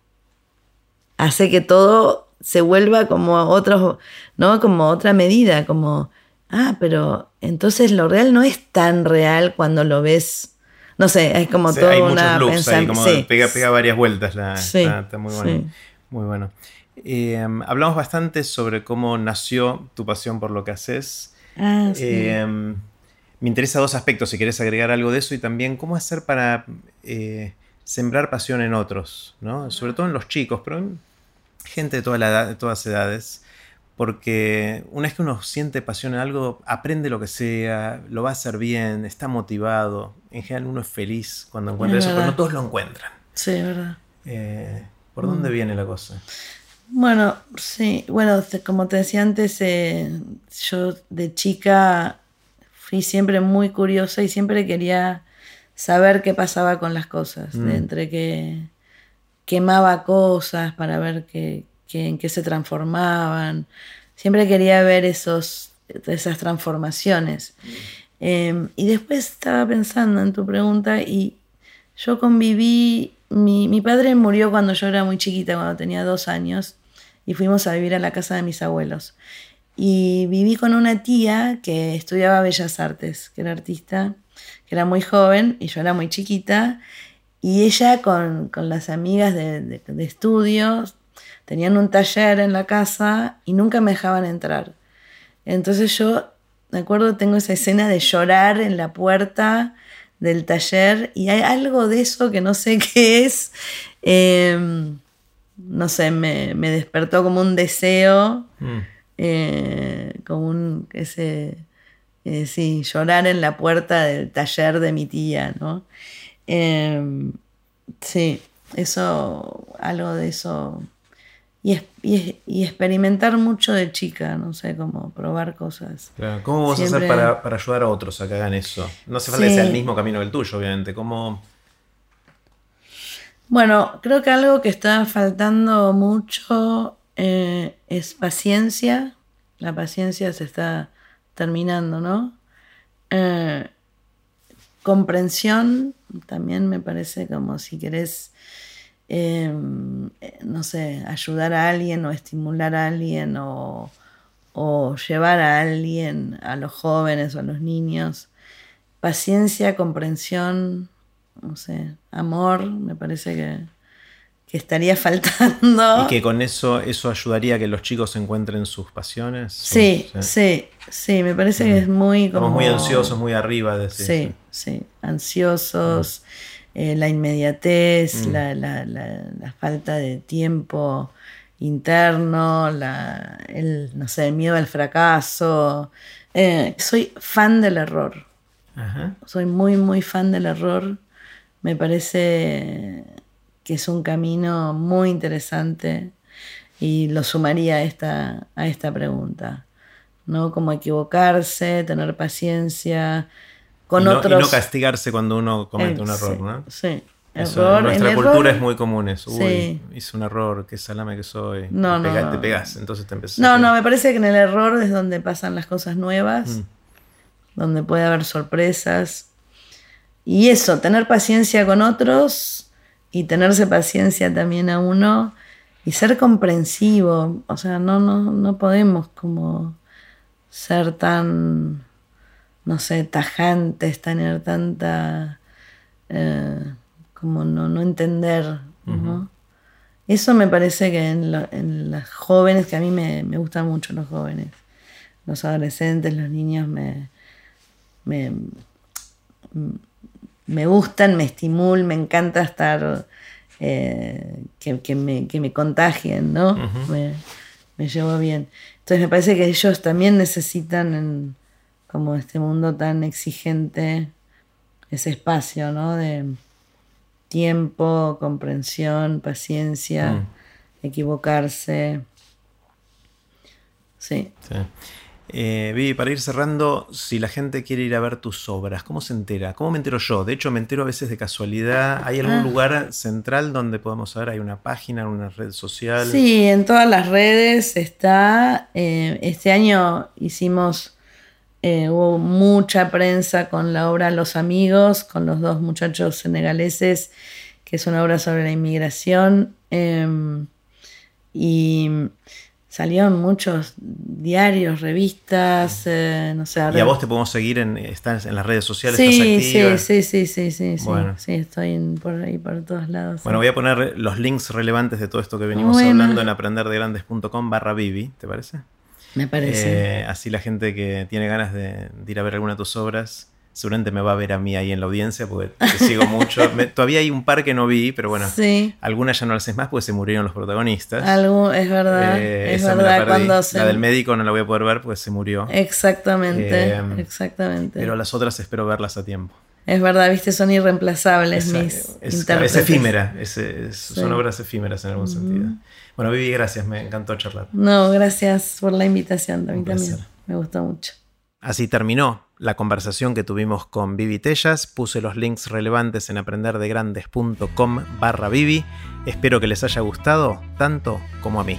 Hace que todo se vuelva como otro, ¿no? Como otra medida, como, ah, pero entonces lo real no es tan real cuando lo ves. No sé, es como Sí, todo hay muchos una loops ahí, pensam- como sí. pega, pega varias vueltas. La, Sí, está, está muy bueno. Muy bueno. Eh, hablamos bastante sobre cómo nació tu pasión por lo que haces. Ah, sí. Eh, me interesa dos aspectos, si querés agregar algo de eso, y también cómo hacer para eh, sembrar pasión en otros, ¿no? Sobre todo en los chicos, pero en gente de, toda la edad- de todas edades. Porque una vez que uno siente pasión en algo, aprende lo que sea, lo va a hacer bien, está motivado. En general uno es feliz cuando encuentra Es eso, pero no todos lo encuentran. Sí, verdad. Eh, ¿Por dónde viene la cosa? Bueno, sí, bueno, como te decía antes, eh, yo de chica fui siempre muy curiosa y siempre quería saber qué pasaba con las cosas, Mm. entre que quemaba cosas para ver qué, qué- en qué se transformaban. Siempre quería ver esos, esas transformaciones. Eh, y después estaba pensando en tu pregunta y yo conviví, mi, mi padre murió cuando yo era muy chiquita, cuando tenía dos años, y fuimos a vivir a la casa de mis abuelos. Y viví con una tía que estudiaba Bellas Artes, que era artista, que era muy joven y yo era muy chiquita, y ella con, con las amigas de, de- estudios tenían un taller en la casa y nunca me dejaban entrar. Entonces yo, me acuerdo, tengo esa escena de llorar en la puerta del taller y hay algo de eso que no sé qué es. Em, no sé, me, despertó como un deseo, mm. eh, como un, ese, eh, sí, llorar en la puerta del taller de mi tía, ¿no? Em, sí, eso, algo de eso. Y, y, experimentar mucho de chica, no sé, como probar cosas. ¿Cómo vas a hacer para, ayudar a otros a que hagan eso? No hace falta que sea el mismo camino que el tuyo, obviamente. ¿Cómo, bueno, creo que algo que está faltando mucho eh, es paciencia. La paciencia se está terminando, ¿no? Eh, comprensión, también me parece como si querés, em, no sé, ayudar a alguien o estimular a alguien o, o llevar a alguien, a los jóvenes o a los niños. Paciencia, comprensión, no sé, amor, me parece que, estaría faltando. Y que con eso, eso ayudaría a que los chicos encuentren sus pasiones. Sí, sí, sí, me parece que es muy como... muy ansiosos, muy arriba de Sí, sí, ansiosos, eh, la inmediatez, mm. la, falta de tiempo interno, el, no sé, miedo al fracaso. Eh, soy fan del error. Soy muy, muy fan del error me parece que es un camino muy interesante y lo sumaría a esta, a esta pregunta. ¿no? Como equivocarse, tener paciencia con y no, otros. Y no castigarse cuando uno comete un error, ¿no? Sí. Error, en nuestra cultura es muy común eso. Uy, hice un error, qué salame que soy. No, te, no, te pegas, entonces te empezás. No, no, me parece que en el error es donde pasan las cosas nuevas, mm. donde puede haber sorpresas, y eso, tener paciencia con otros y tenerse paciencia también a uno y ser comprensivo. O sea, no, no, no podemos como ser tan, no sé, tajantes, tener tanta, eh, como no, no entender, ¿no? Eso me parece que en, en, los jóvenes, que a mí me, me, gustan mucho los jóvenes, los adolescentes, los niños me, me me gustan, me estimulan, me encanta estar, eh, que, me, que, me, contagien, ¿no? me, llevo bien. Entonces me parece que ellos también necesitan, en, como este mundo tan exigente, ese espacio, ¿no? De tiempo, comprensión, paciencia, mm. equivocarse. Sí. sí. Eh, Vivi, para ir cerrando, si la gente quiere ir a ver tus obras, ¿cómo se entera? ¿Cómo me entero yo? De hecho, me entero a veces de casualidad. ¿Hay algún ah. lugar central donde podemos saber? ¿Hay una página, una red social? Sí, en todas las redes está. Eh, este año hicimos, eh, hubo mucha prensa con la obra Los Amigos, con los dos muchachos senegaleses, que es una obra sobre la inmigración. Em, y salieron muchos diarios, revistas, eh, no sé. ¿Y a vos te podemos seguir en, estás en las redes sociales? Sí, sí, sí, sí, sí, sí, sí, estoy por ahí, por todos lados. Bueno, voy a poner los links relevantes de todo esto que venimos hablando en aprenderdegrandes.com barra Vivi, ¿te parece? Me parece. Eh, así la gente que tiene ganas de, de ir a ver alguna de tus obras seguramente me va a ver a mí ahí en la audiencia porque te sigo mucho. todavía hay un par que no vi, pero bueno, algunas ya no las es más porque se murieron los protagonistas. es verdad, eh, es verdad. Cuando La del médico no la voy a poder ver porque se murió. Exactamente, eh, exactamente. Pero las otras espero verlas a tiempo. Es verdad, viste, son irreemplazables mis es, es efímera, son obras efímeras en algún sentido. Bueno, Vivi, gracias, me encantó charlar. No, gracias por la invitación, también, también me gustó mucho. Así terminó la conversación que tuvimos con Vivi Tellas. Puse los links relevantes en aprenderdegrandes.com barra Vivi. Espero que les haya gustado tanto como a mí.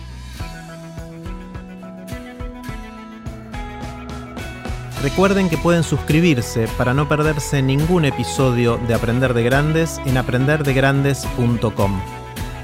Recuerden que pueden suscribirse para no perderse ningún episodio de Aprender de Grandes en aprenderdegrandes.com.